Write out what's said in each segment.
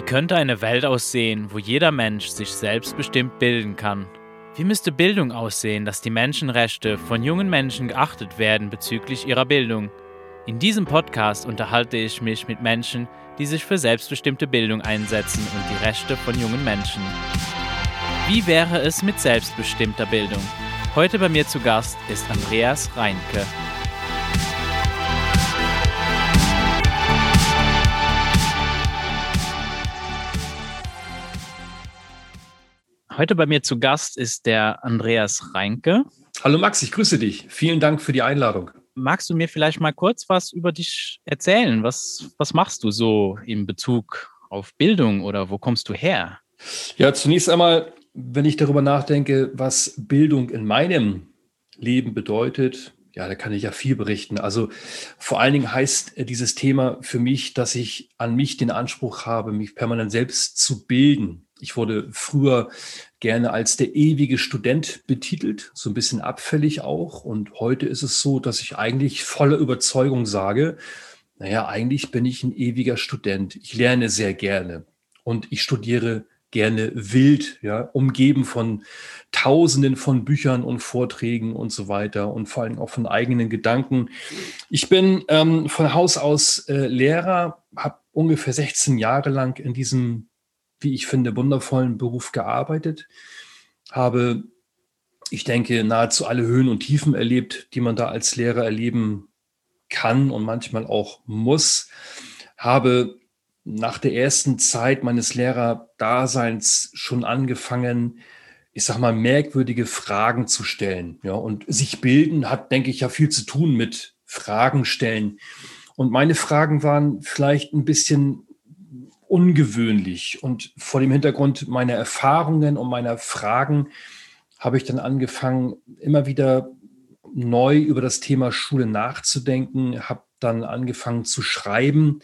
Wie könnte eine Welt aussehen, wo jeder Mensch sich selbstbestimmt bilden kann? Wie müsste Bildung aussehen, dass die Menschenrechte von jungen Menschen geachtet werden bezüglich ihrer Bildung? In diesem Podcast unterhalte ich mich mit Menschen, die sich für selbstbestimmte Bildung einsetzen und die Rechte von jungen Menschen. Wie wäre es mit selbstbestimmter Bildung? Heute bei mir zu Gast ist Andreas Reinke. Heute bei mir zu Gast ist der Andreas Reinke. Hallo Max, ich grüße dich. Vielen Dank für die Einladung. Magst du mir vielleicht mal kurz was über dich erzählen? Was, was machst du so in Bezug auf Bildung oder wo kommst du her? Ja, zunächst einmal, wenn ich darüber nachdenke, was Bildung in meinem Leben bedeutet, ja, da kann ich ja viel berichten. Also vor allen Dingen heißt dieses Thema für mich, dass ich an mich den Anspruch habe, mich permanent selbst zu bilden. Ich wurde früher gerne als der ewige Student betitelt, so ein bisschen abfällig auch. Und heute ist es so, dass ich eigentlich voller Überzeugung sage, naja, eigentlich bin ich ein ewiger Student. Ich lerne sehr gerne und ich studiere gerne wild, ja, umgeben von Tausenden von Büchern und Vorträgen und so weiter und vor allem auch von eigenen Gedanken. Ich bin ähm, von Haus aus äh, Lehrer, habe ungefähr 16 Jahre lang in diesem wie ich finde, wundervollen Beruf gearbeitet, habe, ich denke, nahezu alle Höhen und Tiefen erlebt, die man da als Lehrer erleben kann und manchmal auch muss, habe nach der ersten Zeit meines Lehrerdaseins schon angefangen, ich sag mal, merkwürdige Fragen zu stellen. Ja, und sich bilden hat, denke ich, ja viel zu tun mit Fragen stellen. Und meine Fragen waren vielleicht ein bisschen ungewöhnlich. Und vor dem Hintergrund meiner Erfahrungen und meiner Fragen habe ich dann angefangen, immer wieder neu über das Thema Schule nachzudenken, habe dann angefangen zu schreiben,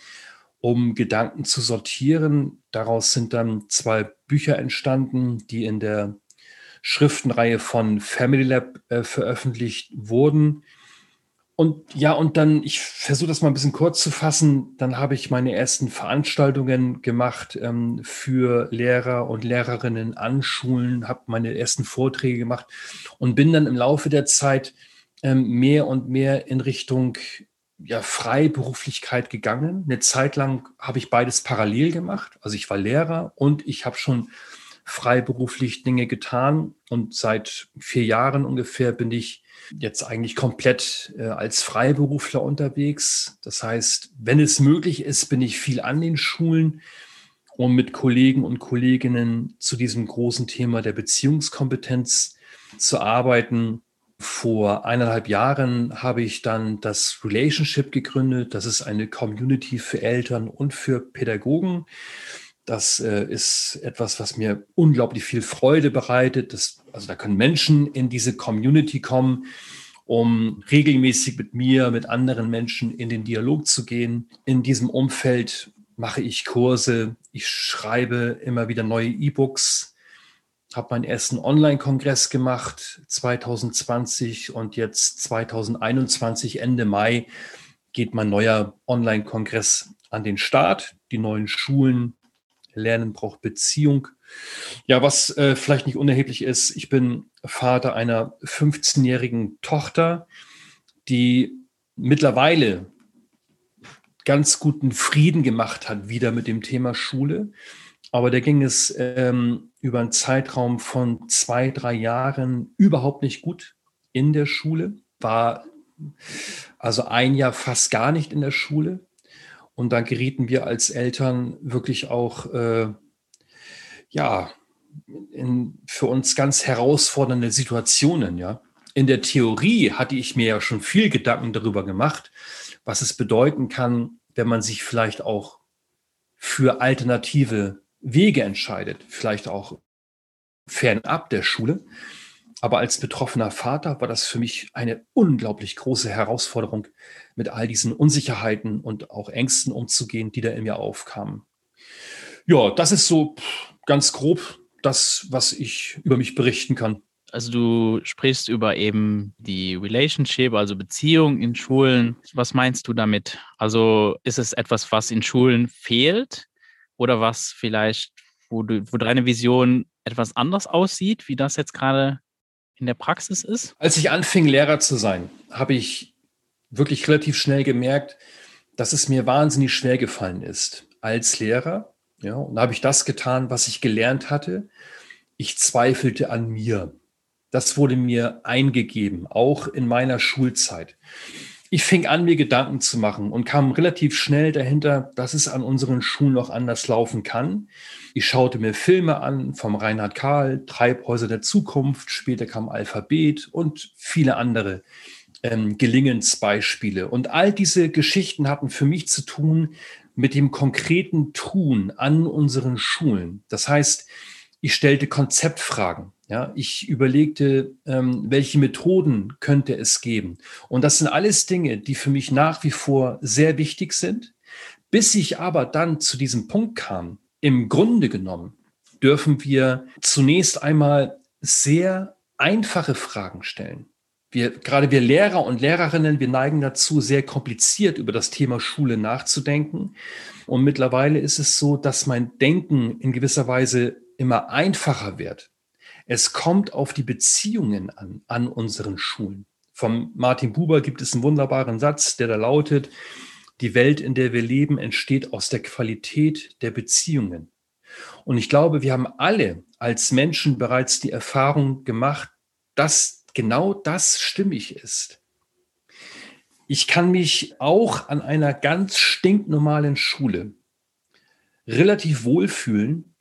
um Gedanken zu sortieren. Daraus sind dann zwei Bücher entstanden, die in der Schriftenreihe von Family Lab äh, veröffentlicht wurden. Und ja, und dann, ich versuche das mal ein bisschen kurz zu fassen, dann habe ich meine ersten Veranstaltungen gemacht ähm, für Lehrer und Lehrerinnen an Schulen, habe meine ersten Vorträge gemacht und bin dann im Laufe der Zeit ähm, mehr und mehr in Richtung ja, Freiberuflichkeit gegangen. Eine Zeit lang habe ich beides parallel gemacht. Also ich war Lehrer und ich habe schon freiberuflich Dinge getan. Und seit vier Jahren ungefähr bin ich jetzt eigentlich komplett äh, als Freiberufler unterwegs. Das heißt, wenn es möglich ist, bin ich viel an den Schulen, um mit Kollegen und Kolleginnen zu diesem großen Thema der Beziehungskompetenz zu arbeiten. Vor eineinhalb Jahren habe ich dann das Relationship gegründet. Das ist eine Community für Eltern und für Pädagogen. Das äh, ist etwas, was mir unglaublich viel Freude bereitet. Das, also da können Menschen in diese Community kommen, um regelmäßig mit mir, mit anderen Menschen in den Dialog zu gehen. In diesem Umfeld mache ich Kurse, ich schreibe immer wieder neue E-Books, habe meinen ersten Online-Kongress gemacht 2020 und jetzt 2021 Ende Mai geht mein neuer Online-Kongress an den Start. Die neuen Schulen Lernen braucht Beziehung. Ja, was äh, vielleicht nicht unerheblich ist, ich bin Vater einer 15-jährigen Tochter, die mittlerweile ganz guten Frieden gemacht hat, wieder mit dem Thema Schule. Aber da ging es ähm, über einen Zeitraum von zwei, drei Jahren überhaupt nicht gut in der Schule, war also ein Jahr fast gar nicht in der Schule. Und da gerieten wir als Eltern wirklich auch, äh, ja, in für uns ganz herausfordernde Situationen, ja. In der Theorie hatte ich mir ja schon viel Gedanken darüber gemacht, was es bedeuten kann, wenn man sich vielleicht auch für alternative Wege entscheidet, vielleicht auch fernab der Schule. Aber als betroffener Vater war das für mich eine unglaublich große Herausforderung, mit all diesen Unsicherheiten und auch Ängsten umzugehen, die da in mir aufkamen. Ja, das ist so ganz grob das, was ich über mich berichten kann. Also du sprichst über eben die Relationship, also Beziehung in Schulen. Was meinst du damit? Also ist es etwas, was in Schulen fehlt? oder was vielleicht, wo, du, wo deine Vision etwas anders aussieht, wie das jetzt gerade in der Praxis ist? Als ich anfing, Lehrer zu sein, habe ich wirklich relativ schnell gemerkt, dass es mir wahnsinnig schwer gefallen ist als Lehrer. Ja, und da habe ich das getan, was ich gelernt hatte. Ich zweifelte an mir. Das wurde mir eingegeben, auch in meiner Schulzeit. Ich fing an, mir Gedanken zu machen und kam relativ schnell dahinter, dass es an unseren Schulen noch anders laufen kann. Ich schaute mir Filme an vom Reinhard Karl, Treibhäuser der Zukunft, später kam Alphabet und viele andere ähm, Gelingensbeispiele. Und all diese Geschichten hatten für mich zu tun mit dem konkreten Tun an unseren Schulen. Das heißt, ich stellte Konzeptfragen. Ja, ich überlegte, ähm, welche Methoden könnte es geben. Und das sind alles Dinge, die für mich nach wie vor sehr wichtig sind. Bis ich aber dann zu diesem Punkt kam, im Grunde genommen dürfen wir zunächst einmal sehr einfache Fragen stellen. Wir, gerade wir Lehrer und Lehrerinnen, wir neigen dazu, sehr kompliziert über das Thema Schule nachzudenken. Und mittlerweile ist es so, dass mein Denken in gewisser Weise immer einfacher wird. Es kommt auf die Beziehungen an, an unseren Schulen. Vom Martin Buber gibt es einen wunderbaren Satz, der da lautet, die Welt, in der wir leben, entsteht aus der Qualität der Beziehungen. Und ich glaube, wir haben alle als Menschen bereits die Erfahrung gemacht, dass genau das stimmig ist. Ich kann mich auch an einer ganz stinknormalen Schule relativ wohlfühlen,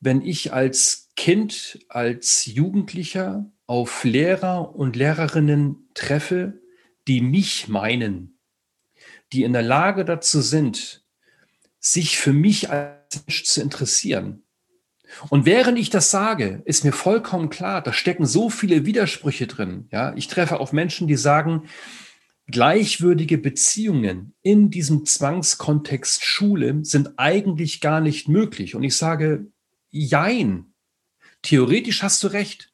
wenn ich als Kind, als Jugendlicher auf Lehrer und Lehrerinnen treffe, die mich meinen, die in der Lage dazu sind, sich für mich als Mensch zu interessieren. Und während ich das sage, ist mir vollkommen klar, da stecken so viele Widersprüche drin. Ja, ich treffe auf Menschen, die sagen, gleichwürdige Beziehungen in diesem Zwangskontext Schule sind eigentlich gar nicht möglich. Und ich sage, jein. Theoretisch hast du recht.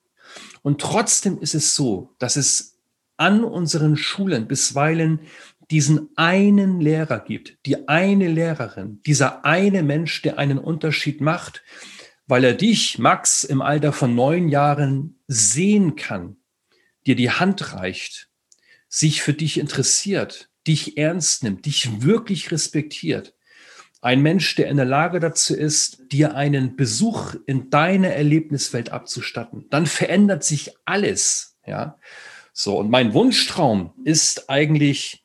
Und trotzdem ist es so, dass es an unseren Schulen bisweilen diesen einen Lehrer gibt, die eine Lehrerin, dieser eine Mensch, der einen Unterschied macht, weil er dich, Max, im Alter von neun Jahren sehen kann, dir die Hand reicht, sich für dich interessiert, dich ernst nimmt, dich wirklich respektiert. Ein Mensch, der in der Lage dazu ist, dir einen Besuch in deine Erlebniswelt abzustatten. Dann verändert sich alles, ja. So. Und mein Wunschtraum ist eigentlich,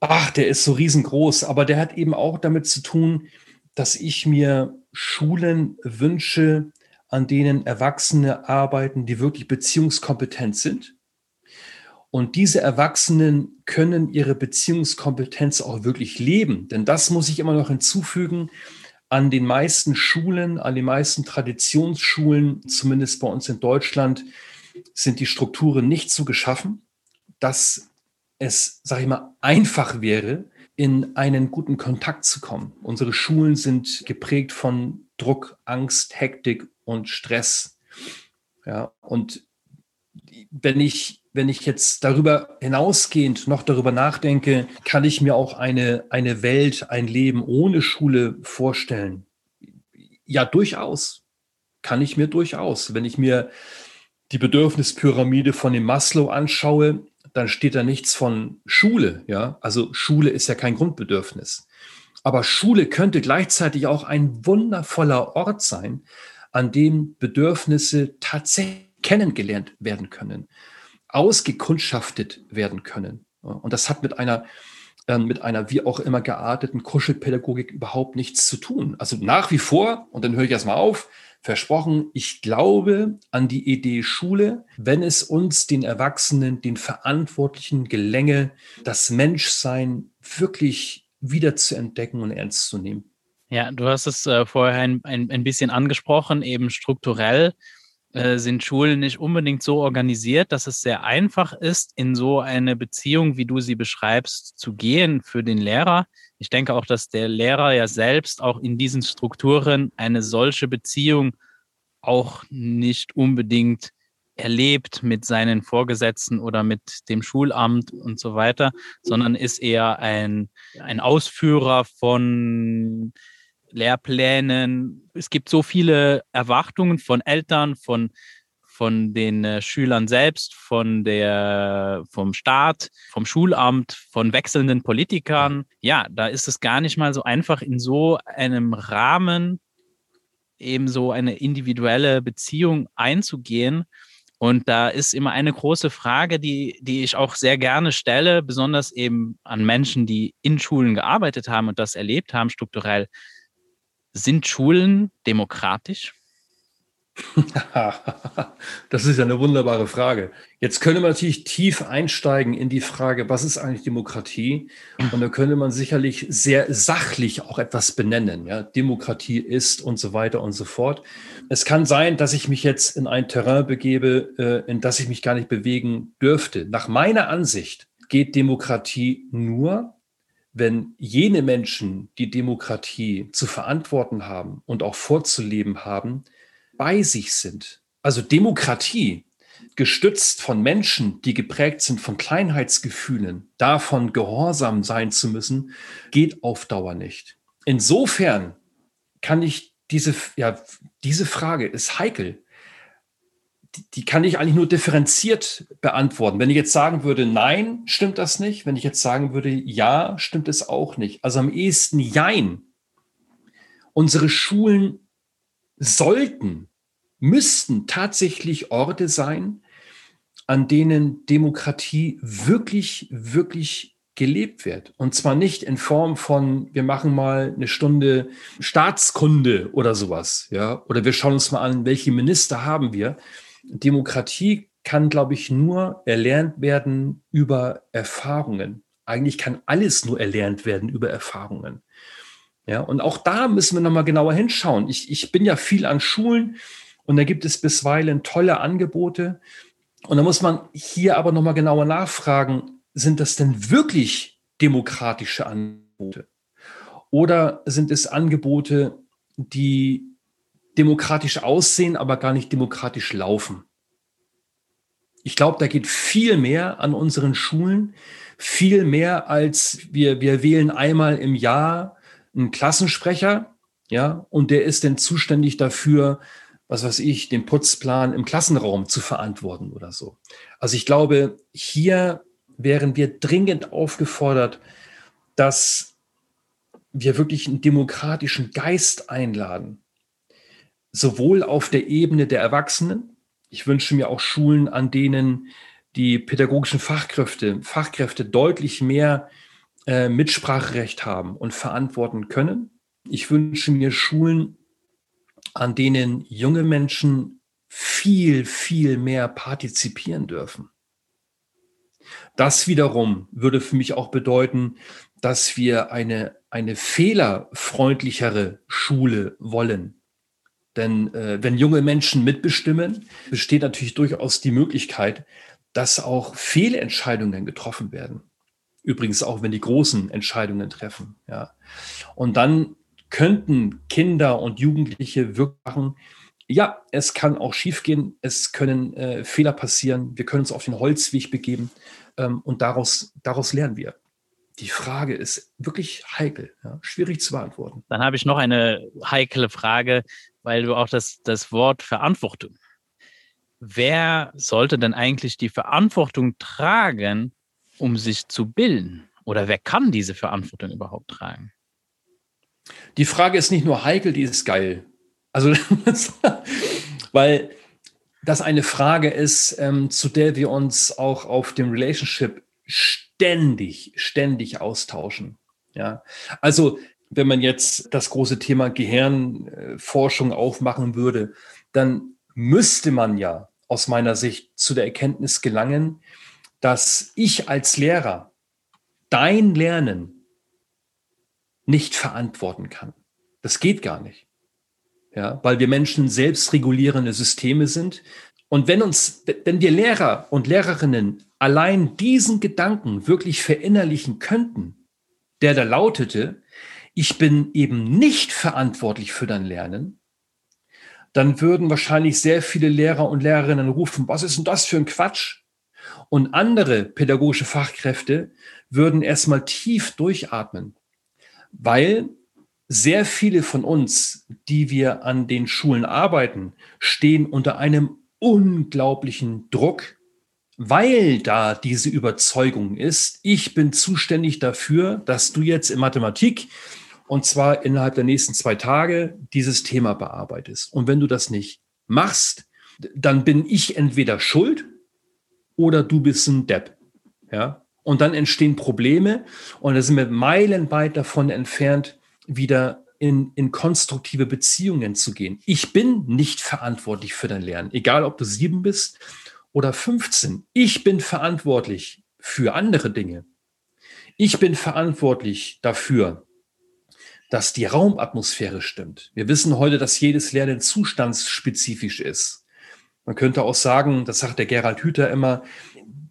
ach, der ist so riesengroß, aber der hat eben auch damit zu tun, dass ich mir Schulen wünsche, an denen Erwachsene arbeiten, die wirklich beziehungskompetent sind, und diese Erwachsenen können ihre Beziehungskompetenz auch wirklich leben. Denn das muss ich immer noch hinzufügen. An den meisten Schulen, an den meisten Traditionsschulen, zumindest bei uns in Deutschland, sind die Strukturen nicht so geschaffen, dass es, sage ich mal, einfach wäre, in einen guten Kontakt zu kommen. Unsere Schulen sind geprägt von Druck, Angst, Hektik und Stress. Ja, und wenn ich wenn ich jetzt darüber hinausgehend noch darüber nachdenke, kann ich mir auch eine, eine Welt, ein Leben ohne Schule vorstellen. Ja, durchaus. Kann ich mir durchaus. Wenn ich mir die Bedürfnispyramide von dem Maslow anschaue, dann steht da nichts von Schule. Ja, also Schule ist ja kein Grundbedürfnis. Aber Schule könnte gleichzeitig auch ein wundervoller Ort sein, an dem Bedürfnisse tatsächlich kennengelernt werden können ausgekundschaftet werden können. Und das hat mit einer, äh, mit einer wie auch immer gearteten Kuschelpädagogik überhaupt nichts zu tun. Also nach wie vor, und dann höre ich erstmal auf, versprochen, ich glaube an die Idee Schule, wenn es uns, den Erwachsenen, den Verantwortlichen gelänge, das Menschsein wirklich wieder zu entdecken und ernst zu nehmen. Ja, du hast es äh, vorher ein, ein, ein bisschen angesprochen, eben strukturell äh, sind Schulen nicht unbedingt so organisiert, dass es sehr einfach ist, in so eine Beziehung, wie du sie beschreibst, zu gehen für den Lehrer. Ich denke auch, dass der Lehrer ja selbst auch in diesen Strukturen eine solche Beziehung auch nicht unbedingt erlebt mit seinen Vorgesetzten oder mit dem Schulamt und so weiter, sondern ist eher ein, ein Ausführer von Lehrplänen. Es gibt so viele Erwartungen von Eltern, von, von den äh, Schülern selbst, von der, vom Staat, vom Schulamt, von wechselnden Politikern. Ja, da ist es gar nicht mal so einfach, in so einem Rahmen eben so eine individuelle Beziehung einzugehen. Und da ist immer eine große Frage, die, die ich auch sehr gerne stelle, besonders eben an Menschen, die in Schulen gearbeitet haben und das erlebt haben strukturell. Sind Schulen demokratisch? das ist eine wunderbare Frage. Jetzt könnte man natürlich tief einsteigen in die Frage, was ist eigentlich Demokratie? Und da könnte man sicherlich sehr sachlich auch etwas benennen. Ja? Demokratie ist und so weiter und so fort. Es kann sein, dass ich mich jetzt in ein Terrain begebe, äh, in das ich mich gar nicht bewegen dürfte. Nach meiner Ansicht geht Demokratie nur, wenn jene Menschen, die Demokratie zu verantworten haben und auch vorzuleben haben, bei sich sind. Also Demokratie, gestützt von Menschen, die geprägt sind von Kleinheitsgefühlen, davon gehorsam sein zu müssen, geht auf Dauer nicht. Insofern kann ich diese, ja, diese Frage ist heikel. Die, kann ich eigentlich nur differenziert beantworten. Wenn ich jetzt sagen würde, nein, stimmt das nicht. Wenn ich jetzt sagen würde, ja, stimmt es auch nicht. Also am ehesten jein. Unsere Schulen sollten müssten tatsächlich Orte sein, an denen Demokratie wirklich, wirklich gelebt wird. Und zwar nicht in Form von, wir machen mal eine Stunde Staatskunde oder sowas, ja, oder wir schauen uns mal an, welche Minister haben wir. Demokratie kann, glaube ich, nur erlernt werden über Erfahrungen. Eigentlich kann alles nur erlernt werden über Erfahrungen. Ja, und auch da müssen wir nochmal genauer hinschauen. Ich, ich bin ja viel an Schulen und da gibt es bisweilen tolle Angebote. Und da muss man hier aber nochmal genauer nachfragen, sind das denn wirklich demokratische Angebote? Oder sind es Angebote, die demokratisch aussehen, aber gar nicht demokratisch laufen? Ich glaube, da geht viel mehr an unseren Schulen, viel mehr als wir, wir wählen einmal im Jahr einen Klassensprecher, ja, und der ist dann zuständig dafür, was weiß ich, den Putzplan im Klassenraum zu verantworten oder so. Also ich glaube, hier wären wir dringend aufgefordert, dass wir wirklich einen demokratischen Geist einladen, sowohl auf der Ebene der Erwachsenen. Ich wünsche mir auch Schulen, an denen die pädagogischen Fachkräfte, Fachkräfte deutlich mehr äh, Mitspracherecht haben und verantworten können. Ich wünsche mir Schulen, an denen junge Menschen viel, viel mehr partizipieren dürfen. Das wiederum würde für mich auch bedeuten, dass wir eine, eine fehlerfreundlichere Schule wollen. Denn äh, wenn junge Menschen mitbestimmen, besteht natürlich durchaus die Möglichkeit, dass auch Fehlentscheidungen getroffen werden. Übrigens auch, wenn die großen Entscheidungen treffen. Ja. Und dann könnten Kinder und Jugendliche wirklich machen. Ja, es kann auch schiefgehen, es können äh, Fehler passieren, wir können uns auf den Holzweg begeben ähm, und daraus, daraus lernen wir. Die Frage ist wirklich heikel, ja, schwierig zu beantworten. Dann habe ich noch eine heikle Frage, weil du auch das, das Wort Verantwortung. Wer sollte denn eigentlich die Verantwortung tragen, um sich zu bilden? Oder wer kann diese Verantwortung überhaupt tragen? Die Frage ist nicht nur heikel, die ist geil. Also, weil das eine Frage ist, ähm, zu der wir uns auch auf dem Relationship ständig, ständig austauschen. Ja, also wenn man jetzt das große Thema Gehirnforschung aufmachen würde, dann müsste man ja aus meiner Sicht zu der Erkenntnis gelangen, dass ich als Lehrer dein Lernen nicht verantworten kann. Das geht gar nicht. Ja, weil wir Menschen selbstregulierende Systeme sind. Und wenn uns, wenn wir Lehrer und Lehrerinnen allein diesen Gedanken wirklich verinnerlichen könnten, der da lautete, ich bin eben nicht verantwortlich für dein Lernen, dann würden wahrscheinlich sehr viele Lehrer und Lehrerinnen rufen, was ist denn das für ein Quatsch? Und andere pädagogische Fachkräfte würden erstmal tief durchatmen weil sehr viele von uns, die wir an den Schulen arbeiten, stehen unter einem unglaublichen Druck, weil da diese Überzeugung ist, ich bin zuständig dafür, dass du jetzt in Mathematik und zwar innerhalb der nächsten zwei Tage dieses Thema bearbeitest. Und wenn du das nicht machst, dann bin ich entweder schuld oder du bist ein Depp. Ja? Und dann entstehen Probleme und da sind wir meilenweit davon entfernt, wieder in, in konstruktive Beziehungen zu gehen. Ich bin nicht verantwortlich für dein Lernen, egal ob du sieben bist oder 15. Ich bin verantwortlich für andere Dinge. Ich bin verantwortlich dafür, dass die Raumatmosphäre stimmt. Wir wissen heute, dass jedes Lernen zustandsspezifisch ist. Man könnte auch sagen, das sagt der Gerald Hüther immer,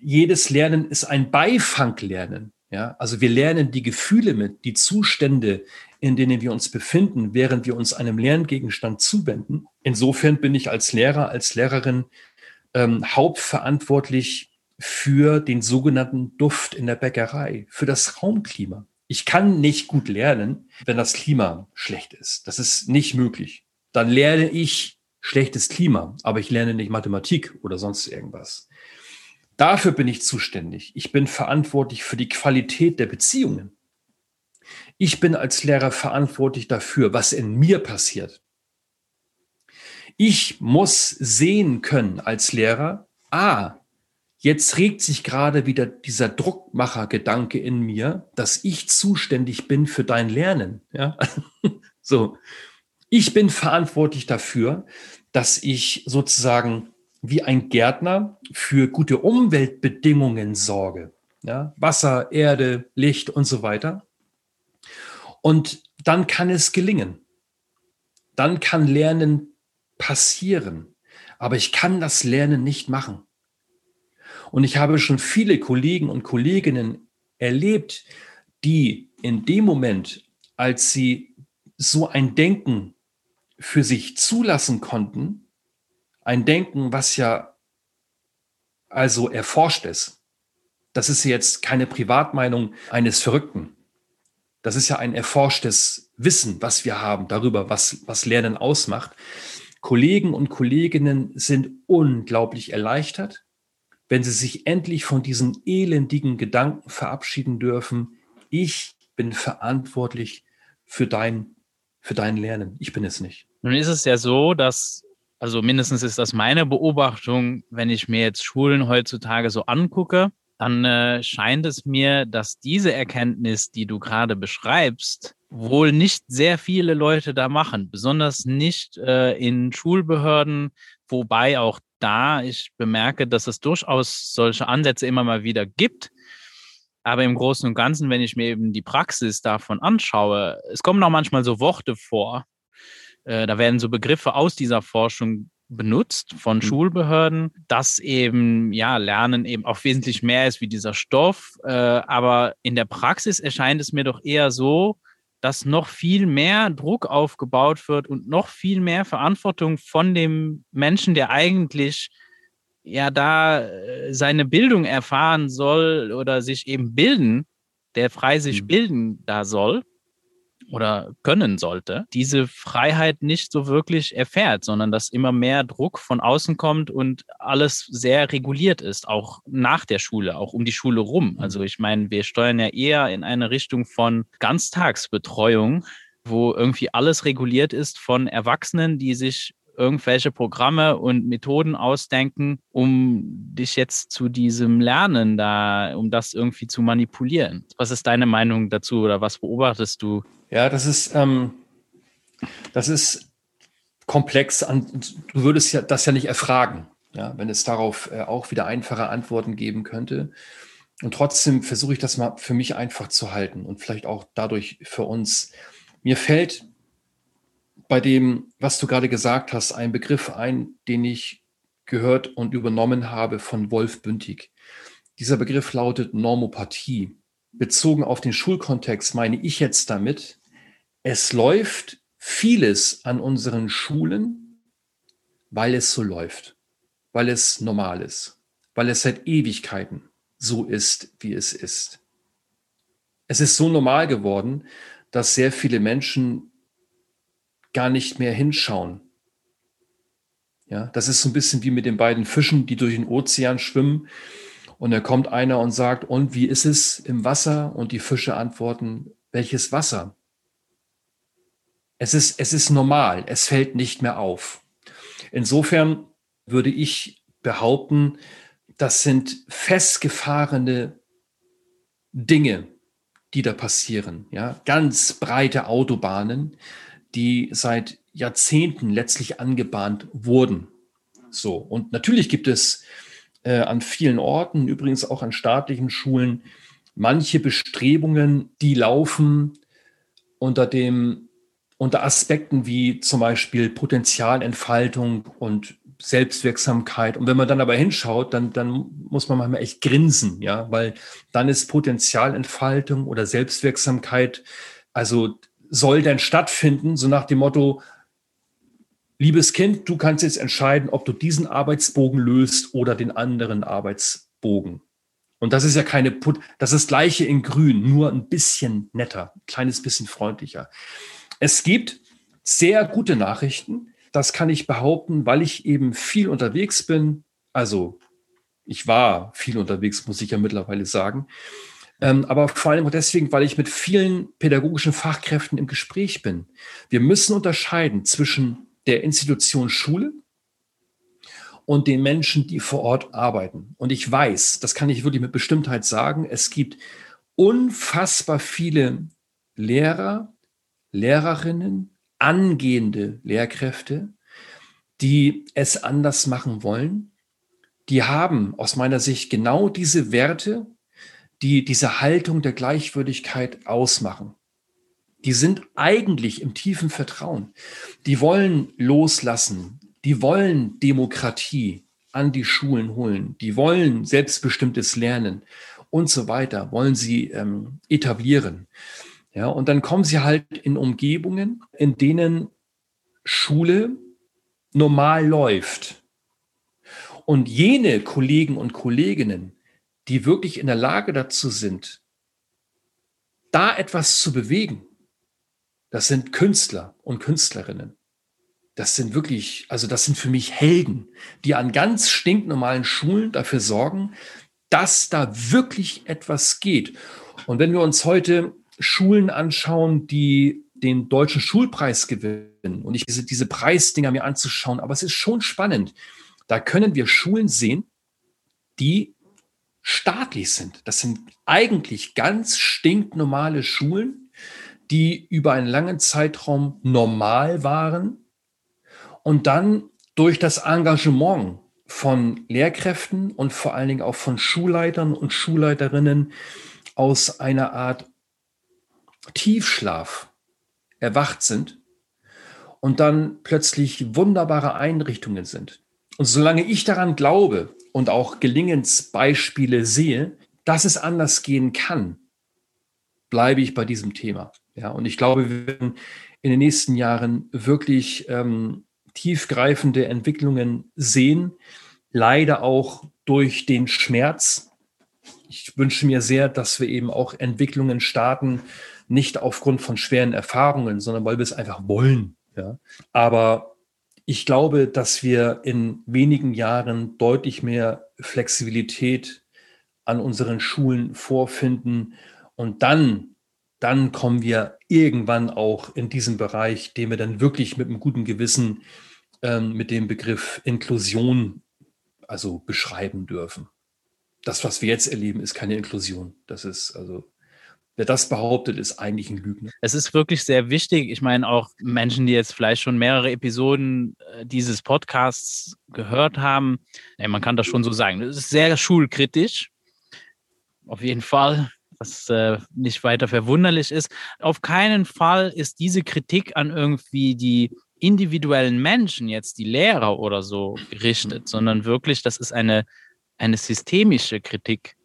jedes Lernen ist ein Beifanglernen. Ja, also wir lernen die Gefühle mit, die Zustände, in denen wir uns befinden, während wir uns einem Lerngegenstand zuwenden. Insofern bin ich als Lehrer, als Lehrerin ähm, hauptverantwortlich für den sogenannten Duft in der Bäckerei, für das Raumklima. Ich kann nicht gut lernen, wenn das Klima schlecht ist. Das ist nicht möglich. Dann lerne ich schlechtes Klima, aber ich lerne nicht Mathematik oder sonst irgendwas. Dafür bin ich zuständig. Ich bin verantwortlich für die Qualität der Beziehungen. Ich bin als Lehrer verantwortlich dafür, was in mir passiert. Ich muss sehen können als Lehrer, ah, jetzt regt sich gerade wieder dieser Druckmacher-Gedanke in mir, dass ich zuständig bin für dein Lernen. Ja? so. Ich bin verantwortlich dafür, dass ich sozusagen wie ein Gärtner für gute Umweltbedingungen sorge. Ja? Wasser, Erde, Licht und so weiter. Und dann kann es gelingen. Dann kann Lernen passieren. Aber ich kann das Lernen nicht machen. Und ich habe schon viele Kollegen und Kolleginnen erlebt, die in dem Moment, als sie so ein Denken für sich zulassen konnten, ein Denken, was ja also erforscht ist, das ist jetzt keine Privatmeinung eines Verrückten, das ist ja ein erforschtes Wissen, was wir haben darüber, was, was Lernen ausmacht. Kollegen und Kolleginnen sind unglaublich erleichtert, wenn sie sich endlich von diesen elendigen Gedanken verabschieden dürfen. Ich bin verantwortlich für dein, für dein Lernen. Ich bin es nicht. Nun ist es ja so, dass, also mindestens ist das meine Beobachtung, wenn ich mir jetzt Schulen heutzutage so angucke, dann äh, scheint es mir, dass diese Erkenntnis, die du gerade beschreibst, wohl nicht sehr viele Leute da machen, besonders nicht äh, in Schulbehörden, wobei auch da ich bemerke, dass es durchaus solche Ansätze immer mal wieder gibt. Aber im Großen und Ganzen, wenn ich mir eben die Praxis davon anschaue, es kommen auch manchmal so Worte vor. Äh, da werden so Begriffe aus dieser Forschung benutzt von mhm. Schulbehörden, dass eben ja Lernen eben auch wesentlich mehr ist wie dieser Stoff. Äh, aber in der Praxis erscheint es mir doch eher so, dass noch viel mehr Druck aufgebaut wird und noch viel mehr Verantwortung von dem Menschen, der eigentlich ja da äh, seine Bildung erfahren soll oder sich eben bilden, der frei sich mhm. bilden da soll, oder können sollte, diese Freiheit nicht so wirklich erfährt, sondern dass immer mehr Druck von außen kommt und alles sehr reguliert ist, auch nach der Schule, auch um die Schule rum. Mhm. Also ich meine, wir steuern ja eher in eine Richtung von Ganztagsbetreuung, wo irgendwie alles reguliert ist von Erwachsenen, die sich irgendwelche Programme und Methoden ausdenken, um dich jetzt zu diesem Lernen da, um das irgendwie zu manipulieren. Was ist deine Meinung dazu oder was beobachtest du? Ja, das ist, ähm, das ist komplex. Du würdest ja das ja nicht erfragen, ja, wenn es darauf äh, auch wieder einfache Antworten geben könnte. Und trotzdem versuche ich das mal für mich einfach zu halten und vielleicht auch dadurch für uns. Mir fällt bei dem, was du gerade gesagt hast, ein Begriff ein, den ich gehört und übernommen habe von Wolf Bündig. Dieser Begriff lautet Normopathie. Bezogen auf den Schulkontext meine ich jetzt damit, es läuft vieles an unseren Schulen, weil es so läuft, weil es normal ist, weil es seit Ewigkeiten so ist, wie es ist. Es ist so normal geworden, dass sehr viele Menschen gar nicht mehr hinschauen. Ja, das ist so ein bisschen wie mit den beiden Fischen, die durch den Ozean schwimmen. Und da kommt einer und sagt, und wie ist es im Wasser? Und die Fische antworten, welches Wasser? Es ist, es ist normal, es fällt nicht mehr auf. Insofern würde ich behaupten, das sind festgefahrene Dinge, die da passieren. Ja, ganz breite Autobahnen, die seit Jahrzehnten letztlich angebahnt wurden. So. Und natürlich gibt es äh, an vielen Orten, übrigens auch an staatlichen Schulen, manche Bestrebungen, die laufen unter dem unter Aspekten wie zum Beispiel Potenzialentfaltung und Selbstwirksamkeit. Und wenn man dann aber hinschaut, dann, dann muss man manchmal echt grinsen, ja, weil dann ist Potenzialentfaltung oder Selbstwirksamkeit, also soll denn stattfinden, so nach dem Motto, liebes Kind, du kannst jetzt entscheiden, ob du diesen Arbeitsbogen löst oder den anderen Arbeitsbogen. Und das ist ja keine Put, das ist das gleiche in grün, nur ein bisschen netter, ein kleines bisschen freundlicher. Es gibt sehr gute Nachrichten. Das kann ich behaupten, weil ich eben viel unterwegs bin. Also ich war viel unterwegs, muss ich ja mittlerweile sagen. Ähm, aber vor allem auch deswegen, weil ich mit vielen pädagogischen Fachkräften im Gespräch bin. Wir müssen unterscheiden zwischen der Institution Schule und den Menschen, die vor Ort arbeiten. Und ich weiß, das kann ich wirklich mit Bestimmtheit sagen, es gibt unfassbar viele Lehrer, Lehrerinnen, angehende Lehrkräfte, die es anders machen wollen. Die haben aus meiner Sicht genau diese Werte, die diese Haltung der Gleichwürdigkeit ausmachen. Die sind eigentlich im tiefen Vertrauen. Die wollen loslassen. Die wollen Demokratie an die Schulen holen. Die wollen selbstbestimmtes Lernen und so weiter, wollen sie ähm, etablieren. Ja, und dann kommen sie halt in Umgebungen, in denen Schule normal läuft. Und jene Kollegen und Kolleginnen, die wirklich in der Lage dazu sind, da etwas zu bewegen, das sind Künstler und Künstlerinnen. Das sind wirklich, also das sind für mich Helden, die an ganz stinknormalen Schulen dafür sorgen, dass da wirklich etwas geht. Und wenn wir uns heute Schulen anschauen, die den deutschen Schulpreis gewinnen und ich diese, diese Preisdinger mir anzuschauen, aber es ist schon spannend. Da können wir Schulen sehen, die staatlich sind. Das sind eigentlich ganz stinknormale Schulen, die über einen langen Zeitraum normal waren und dann durch das Engagement von Lehrkräften und vor allen Dingen auch von Schulleitern und Schulleiterinnen aus einer Art Tiefschlaf erwacht sind und dann plötzlich wunderbare Einrichtungen sind. Und solange ich daran glaube und auch Gelingensbeispiele sehe, dass es anders gehen kann, bleibe ich bei diesem Thema. Ja, und ich glaube, wir werden in den nächsten Jahren wirklich ähm, tiefgreifende Entwicklungen sehen, leider auch durch den Schmerz. Ich wünsche mir sehr, dass wir eben auch Entwicklungen starten, nicht aufgrund von schweren Erfahrungen, sondern weil wir es einfach wollen. Ja. Aber ich glaube, dass wir in wenigen Jahren deutlich mehr Flexibilität an unseren Schulen vorfinden und dann, dann kommen wir irgendwann auch in diesen Bereich, den wir dann wirklich mit einem guten Gewissen ähm, mit dem Begriff Inklusion also beschreiben dürfen. Das, was wir jetzt erleben, ist keine Inklusion. Das ist also Wer das behauptet, ist eigentlich ein Lügner. Es ist wirklich sehr wichtig. Ich meine, auch Menschen, die jetzt vielleicht schon mehrere Episoden äh, dieses Podcasts gehört haben, ja, man kann das schon so sagen. Es ist sehr schulkritisch. Auf jeden Fall, was äh, nicht weiter verwunderlich ist. Auf keinen Fall ist diese Kritik an irgendwie die individuellen Menschen, jetzt die Lehrer oder so, gerichtet, sondern wirklich, das ist eine, eine systemische Kritik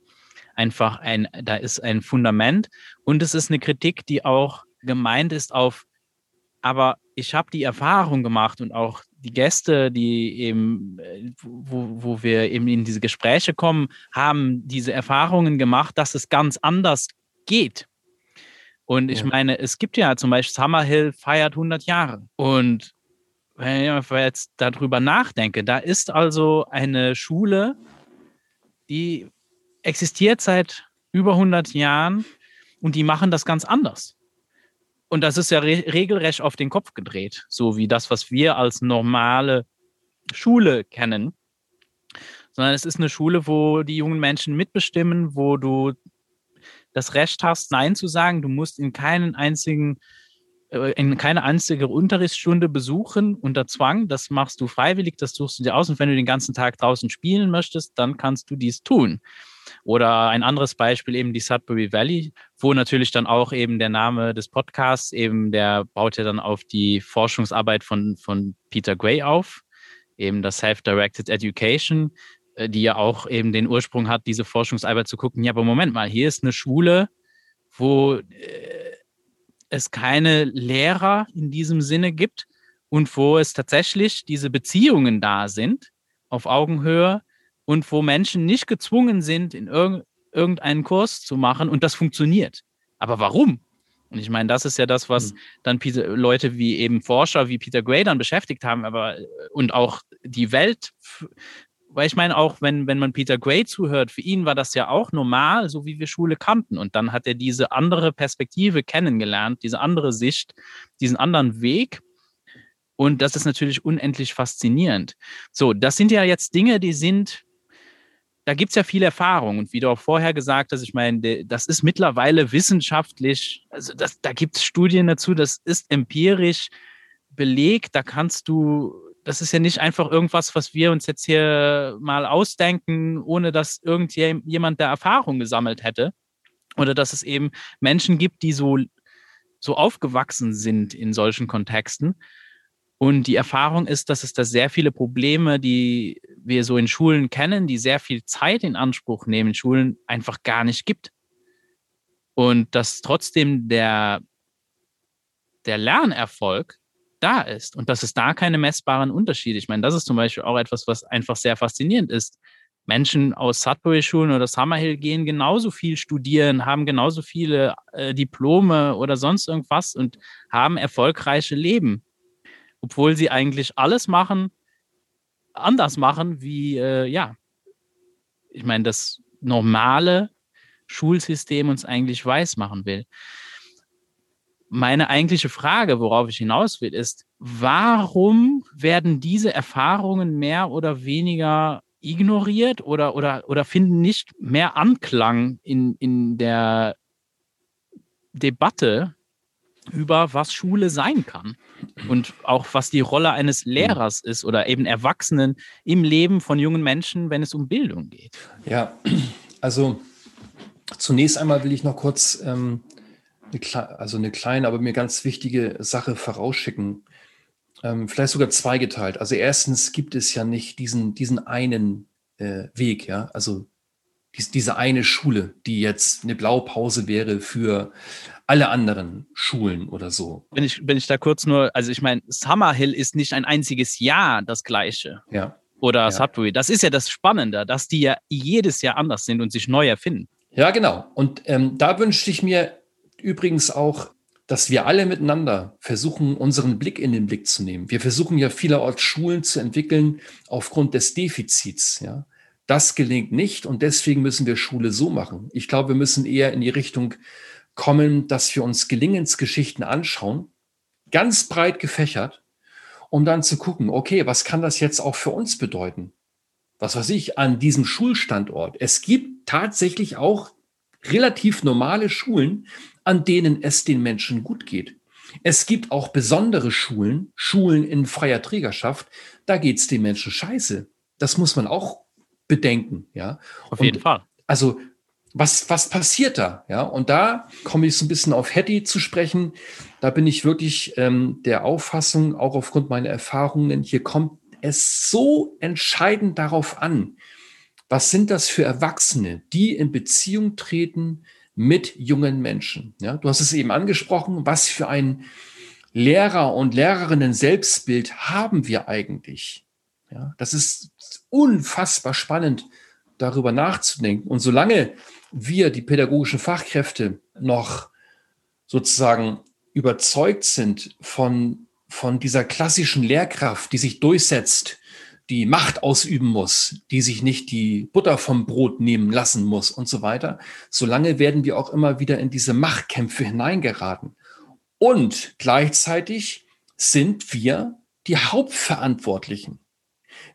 einfach ein, da ist ein Fundament und es ist eine Kritik, die auch gemeint ist auf, aber ich habe die Erfahrung gemacht und auch die Gäste, die eben, äh, wo, wo wir eben in diese Gespräche kommen, haben diese Erfahrungen gemacht, dass es ganz anders geht. Und ich ja. meine, es gibt ja zum Beispiel Summerhill feiert 100 Jahre. Und wenn ich jetzt darüber nachdenke, da ist also eine Schule, die existiert seit über 100 Jahren und die machen das ganz anders. Und das ist ja re regelrecht auf den Kopf gedreht, so wie das, was wir als normale Schule kennen. Sondern es ist eine Schule, wo die jungen Menschen mitbestimmen, wo du das Recht hast, Nein zu sagen. Du musst in keinen einzigen äh, in keine einzige Unterrichtsstunde besuchen unter Zwang. Das machst du freiwillig, das suchst du dir aus. Und wenn du den ganzen Tag draußen spielen möchtest, dann kannst du dies tun. Oder ein anderes Beispiel eben die Sudbury Valley, wo natürlich dann auch eben der Name des Podcasts eben, der baut ja dann auf die Forschungsarbeit von, von Peter Gray auf, eben das Self-Directed Education, äh, die ja auch eben den Ursprung hat, diese Forschungsarbeit zu gucken, ja, aber Moment mal, hier ist eine Schule, wo äh, es keine Lehrer in diesem Sinne gibt und wo es tatsächlich diese Beziehungen da sind auf Augenhöhe und wo Menschen nicht gezwungen sind, in irg irgendeinen Kurs zu machen und das funktioniert. Aber warum? Und ich meine, das ist ja das, was mhm. dann Peter, Leute wie eben Forscher wie Peter Gray dann beschäftigt haben, aber und auch die Welt weil ich meine, auch wenn, wenn man Peter Gray zuhört, für ihn war das ja auch normal, so wie wir Schule kannten. Und dann hat er diese andere Perspektive kennengelernt, diese andere Sicht, diesen anderen Weg. Und das ist natürlich unendlich faszinierend. So, das sind ja jetzt Dinge, die sind, da gibt es ja viel Erfahrung. Und wie du auch vorher gesagt hast, ich meine, das ist mittlerweile wissenschaftlich, also das, da gibt es Studien dazu, das ist empirisch belegt, da kannst du das ist ja nicht einfach irgendwas, was wir uns jetzt hier mal ausdenken, ohne dass irgendjemand der Erfahrung gesammelt hätte. Oder dass es eben Menschen gibt, die so, so aufgewachsen sind in solchen Kontexten. Und die Erfahrung ist, dass es da sehr viele Probleme, die wir so in Schulen kennen, die sehr viel Zeit in Anspruch nehmen, in Schulen einfach gar nicht gibt. Und dass trotzdem der, der Lernerfolg da ist und dass es da keine messbaren Unterschiede. Ich meine, das ist zum Beispiel auch etwas, was einfach sehr faszinierend ist. Menschen aus Sudbury-Schulen oder Summerhill gehen genauso viel studieren, haben genauso viele äh, Diplome oder sonst irgendwas und haben erfolgreiche Leben, obwohl sie eigentlich alles machen, anders machen, wie, äh, ja, ich meine, das normale Schulsystem uns eigentlich weiß machen will. Meine eigentliche Frage, worauf ich hinaus will, ist, warum werden diese Erfahrungen mehr oder weniger ignoriert oder, oder, oder finden nicht mehr Anklang in, in der Debatte über was Schule sein kann und auch was die Rolle eines Lehrers ist oder eben Erwachsenen im Leben von jungen Menschen, wenn es um Bildung geht. Ja, also zunächst einmal will ich noch kurz ähm, eine, also eine kleine, aber mir ganz wichtige Sache vorausschicken. Ähm, vielleicht sogar zweigeteilt. Also erstens gibt es ja nicht diesen, diesen einen äh, Weg, ja, also dies, diese eine Schule, die jetzt eine Blaupause wäre für alle anderen Schulen oder so. Wenn ich, wenn ich da kurz nur, also ich meine, Summerhill ist nicht ein einziges Jahr das gleiche. Ja. Oder ja. Sudbury. Das ist ja das Spannende, dass die ja jedes Jahr anders sind und sich neu erfinden. Ja, genau. Und ähm, da wünschte ich mir übrigens auch, dass wir alle miteinander versuchen, unseren Blick in den Blick zu nehmen. Wir versuchen ja vielerorts Schulen zu entwickeln aufgrund des Defizits. Ja. Das gelingt nicht und deswegen müssen wir Schule so machen. Ich glaube, wir müssen eher in die Richtung kommen, dass wir uns Gelingensgeschichten anschauen, ganz breit gefächert, um dann zu gucken, okay, was kann das jetzt auch für uns bedeuten? Was weiß ich, an diesem Schulstandort. Es gibt tatsächlich auch relativ normale Schulen, an denen es den Menschen gut geht. Es gibt auch besondere Schulen, Schulen in freier Trägerschaft, da geht es den Menschen scheiße. Das muss man auch bedenken, ja. Auf jeden Fall. Also, was, was passiert da? Ja, und da komme ich so ein bisschen auf Hattie zu sprechen. Da bin ich wirklich ähm, der Auffassung, auch aufgrund meiner Erfahrungen, hier kommt es so entscheidend darauf an, was sind das für Erwachsene, die in Beziehung treten mit jungen Menschen. Ja, du hast es eben angesprochen, was für ein Lehrer- und Lehrerinnen Selbstbild haben wir eigentlich? Ja, das ist unfassbar spannend, darüber nachzudenken. Und solange wir, die pädagogischen Fachkräfte, noch sozusagen überzeugt sind von, von dieser klassischen Lehrkraft, die sich durchsetzt, die Macht ausüben muss, die sich nicht die Butter vom Brot nehmen lassen muss und so weiter, solange werden wir auch immer wieder in diese Machtkämpfe hineingeraten. Und gleichzeitig sind wir die Hauptverantwortlichen.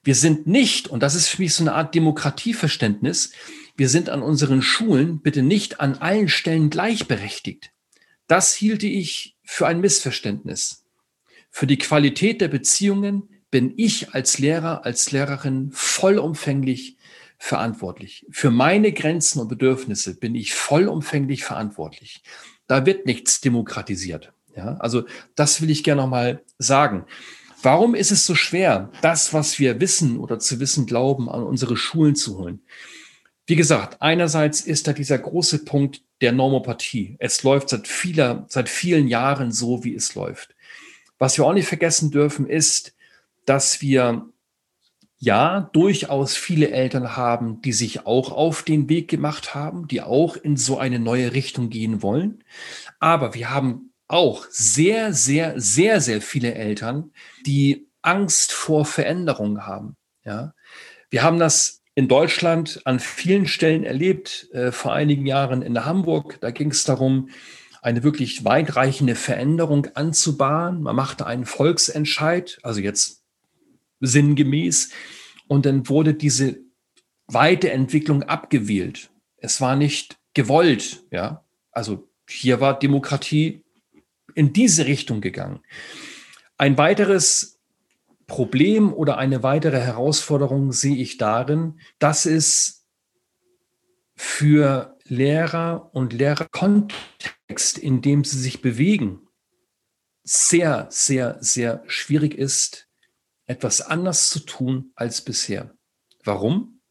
Wir sind nicht, und das ist für mich so eine Art Demokratieverständnis, wir sind an unseren Schulen bitte nicht an allen Stellen gleichberechtigt. Das hielte ich für ein Missverständnis. Für die Qualität der Beziehungen bin ich als Lehrer, als Lehrerin vollumfänglich verantwortlich. Für meine Grenzen und Bedürfnisse bin ich vollumfänglich verantwortlich. Da wird nichts demokratisiert. Ja, also das will ich gerne nochmal sagen. Warum ist es so schwer, das, was wir wissen oder zu wissen glauben, an unsere Schulen zu holen? Wie gesagt, einerseits ist da dieser große Punkt der Normopathie. Es läuft seit vieler, seit vielen Jahren so, wie es läuft. Was wir auch nicht vergessen dürfen, ist, dass wir ja durchaus viele Eltern haben, die sich auch auf den Weg gemacht haben, die auch in so eine neue Richtung gehen wollen. Aber wir haben auch sehr, sehr, sehr, sehr viele Eltern, die Angst vor Veränderung haben. Ja, wir haben das in Deutschland an vielen Stellen erlebt, äh, vor einigen Jahren in Hamburg. Da ging es darum, eine wirklich weitreichende Veränderung anzubahnen. Man machte einen Volksentscheid, also jetzt sinngemäß. Und dann wurde diese Weiterentwicklung abgewählt. Es war nicht gewollt, ja. Also hier war Demokratie in diese Richtung gegangen. Ein weiteres Problem oder eine weitere Herausforderung sehe ich darin, dass es für Lehrer und Lehrerkontext, in dem sie sich bewegen, sehr, sehr, sehr schwierig ist, etwas anders zu tun als bisher. Warum?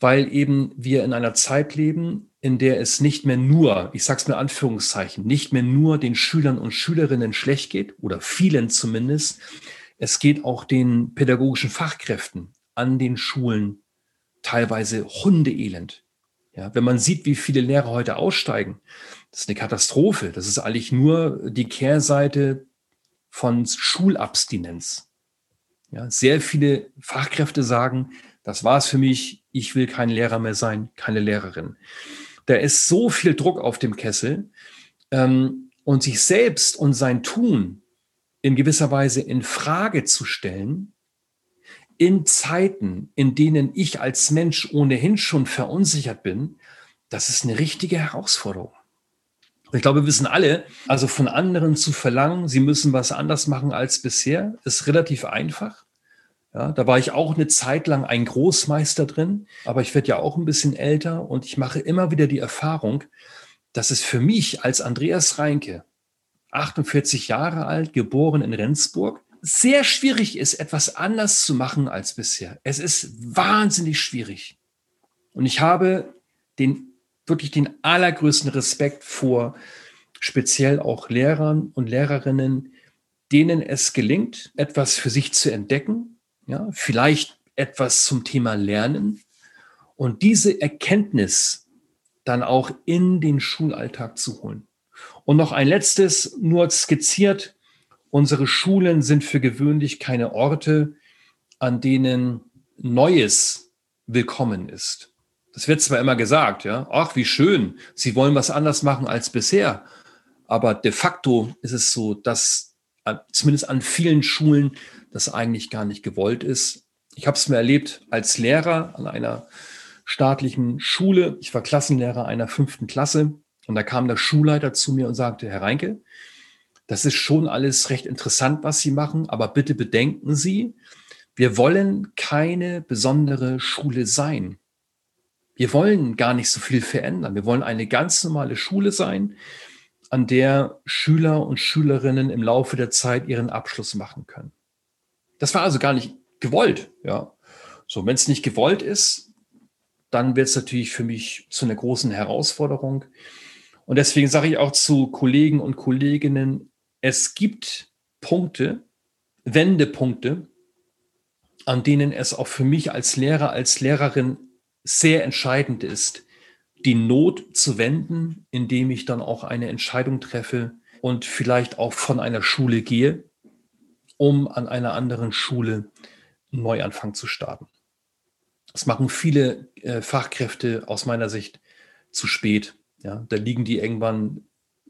Weil eben wir in einer Zeit leben, in der es nicht mehr nur, ich sage es mit Anführungszeichen, nicht mehr nur den Schülern und Schülerinnen schlecht geht, oder vielen zumindest. Es geht auch den pädagogischen Fachkräften an den Schulen teilweise hundeelend. Ja, wenn man sieht, wie viele Lehrer heute aussteigen, das ist eine Katastrophe. Das ist eigentlich nur die Kehrseite von Schulabstinenz. Ja, sehr viele Fachkräfte sagen, das war's für mich, ich will kein Lehrer mehr sein, keine Lehrerin. Da ist so viel Druck auf dem Kessel ähm, und sich selbst und sein Tun in gewisser Weise in Frage zu stellen, in Zeiten, in denen ich als Mensch ohnehin schon verunsichert bin, das ist eine richtige Herausforderung. Ich glaube, wir wissen alle, also von anderen zu verlangen, sie müssen was anders machen als bisher, ist relativ einfach. Ja, da war ich auch eine Zeit lang ein Großmeister drin, aber ich werde ja auch ein bisschen älter und ich mache immer wieder die Erfahrung, dass es für mich als Andreas Reinke, 48 Jahre alt, geboren in Rendsburg, sehr schwierig ist, etwas anders zu machen als bisher. Es ist wahnsinnig schwierig. Und ich habe den wirklich den allergrößten Respekt vor speziell auch Lehrern und Lehrerinnen, denen es gelingt, etwas für sich zu entdecken, ja, vielleicht etwas zum Thema Lernen und diese Erkenntnis dann auch in den Schulalltag zu holen. Und noch ein letztes, nur skizziert, unsere Schulen sind für gewöhnlich keine Orte, an denen Neues willkommen ist. Das wird zwar immer gesagt, ja, ach, wie schön, Sie wollen was anders machen als bisher. Aber de facto ist es so, dass äh, zumindest an vielen Schulen das eigentlich gar nicht gewollt ist. Ich habe es mir erlebt als Lehrer an einer staatlichen Schule. Ich war Klassenlehrer einer fünften Klasse und da kam der Schulleiter zu mir und sagte, Herr Reinke, das ist schon alles recht interessant, was Sie machen, aber bitte bedenken Sie, wir wollen keine besondere Schule sein wir wollen gar nicht so viel verändern. Wir wollen eine ganz normale Schule sein, an der Schüler und Schülerinnen im Laufe der Zeit ihren Abschluss machen können. Das war also gar nicht gewollt, ja. So, wenn es nicht gewollt ist, dann wird es natürlich für mich zu einer großen Herausforderung. Und deswegen sage ich auch zu Kollegen und Kolleginnen, es gibt Punkte, Wendepunkte, an denen es auch für mich als Lehrer, als Lehrerin sehr entscheidend ist, die Not zu wenden, indem ich dann auch eine Entscheidung treffe, und vielleicht auch von einer Schule gehe, um an einer anderen Schule einen Neuanfang zu starten. Das machen viele äh, Fachkräfte aus meiner Sicht zu spät. Ja, da liegen die irgendwann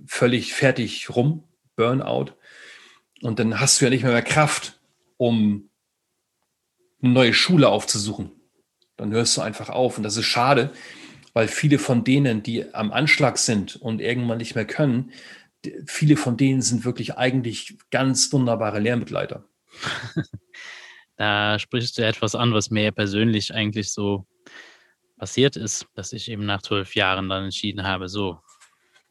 völlig fertig rum, Burnout. Und dann hast du ja nicht mehr, mehr Kraft, um eine neue Schule aufzusuchen. Dann hörst du einfach auf. Und das ist schade, weil viele von denen, die am Anschlag sind und irgendwann nicht mehr können, viele von denen sind wirklich eigentlich ganz wunderbare Lehrmitleiter. da sprichst du etwas an, was mir persönlich eigentlich so passiert ist, dass ich eben nach zwölf Jahren dann entschieden habe, so,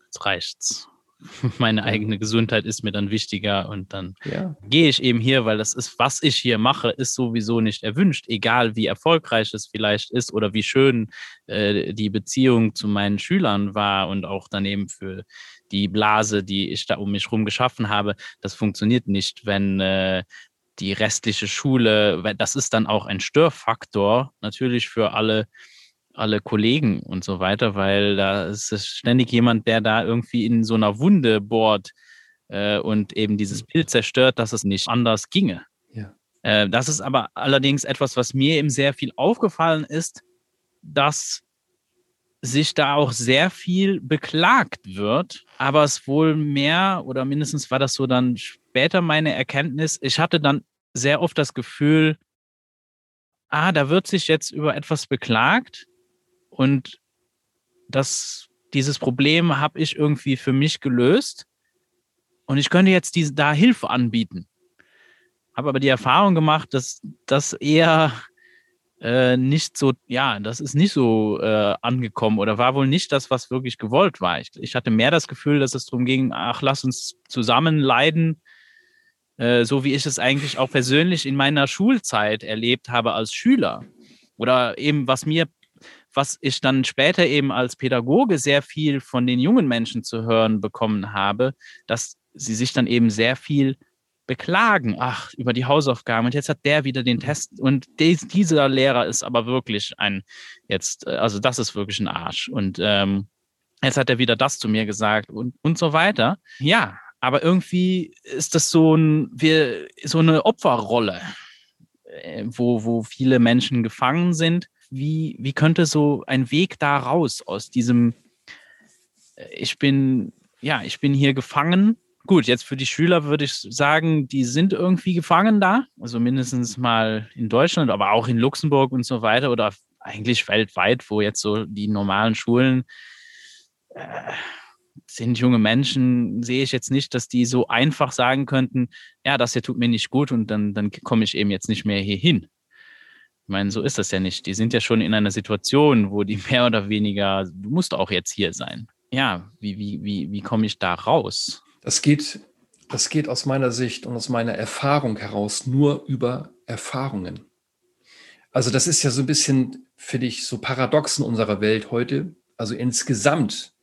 jetzt reicht's. Meine eigene Gesundheit ist mir dann wichtiger und dann ja. gehe ich eben hier, weil das ist, was ich hier mache, ist sowieso nicht erwünscht, egal wie erfolgreich es vielleicht ist oder wie schön äh, die Beziehung zu meinen Schülern war und auch daneben für die Blase, die ich da um mich herum geschaffen habe. Das funktioniert nicht, wenn äh, die restliche Schule, das ist dann auch ein Störfaktor natürlich für alle alle Kollegen und so weiter, weil da ist ständig jemand, der da irgendwie in so einer Wunde bohrt äh, und eben dieses mhm. Bild zerstört, dass es nicht anders ginge. Ja. Äh, das ist aber allerdings etwas, was mir eben sehr viel aufgefallen ist, dass sich da auch sehr viel beklagt wird, aber es wohl mehr oder mindestens war das so dann später meine Erkenntnis. Ich hatte dann sehr oft das Gefühl, ah, da wird sich jetzt über etwas beklagt, und das, dieses Problem habe ich irgendwie für mich gelöst. Und ich könnte jetzt diese, da Hilfe anbieten. Habe aber die Erfahrung gemacht, dass das eher äh, nicht so, ja, das ist nicht so äh, angekommen oder war wohl nicht das, was wirklich gewollt war. Ich, ich hatte mehr das Gefühl, dass es darum ging, ach, lass uns zusammen leiden, äh, so wie ich es eigentlich auch persönlich in meiner Schulzeit erlebt habe als Schüler. Oder eben, was mir was ich dann später eben als Pädagoge sehr viel von den jungen Menschen zu hören bekommen habe, dass sie sich dann eben sehr viel beklagen, ach, über die Hausaufgaben. Und jetzt hat der wieder den Test. Und des, dieser Lehrer ist aber wirklich ein, jetzt, äh, also das ist wirklich ein Arsch. Und ähm, jetzt hat er wieder das zu mir gesagt und, und so weiter. Ja, aber irgendwie ist das so, ein, wir, so eine Opferrolle, äh, wo, wo viele Menschen gefangen sind wie, wie könnte so ein Weg da raus aus diesem, äh, ich bin, ja, ich bin hier gefangen. Gut, jetzt für die Schüler würde ich sagen, die sind irgendwie gefangen da, also mindestens mal in Deutschland, aber auch in Luxemburg und so weiter oder eigentlich weltweit, wo jetzt so die normalen Schulen äh, sind junge Menschen, sehe ich jetzt nicht, dass die so einfach sagen könnten, ja, das hier tut mir nicht gut und dann, dann komme ich eben jetzt nicht mehr hier hin. Ich meine, so ist das ja nicht. Die sind ja schon in einer Situation, wo die mehr oder weniger, du musst auch jetzt hier sein. Ja, wie, wie, wie, wie komme ich da raus? Das geht, das geht aus meiner Sicht und aus meiner Erfahrung heraus nur über Erfahrungen. Also das ist ja so ein bisschen, finde ich, so paradox in unserer Welt heute. Also insgesamt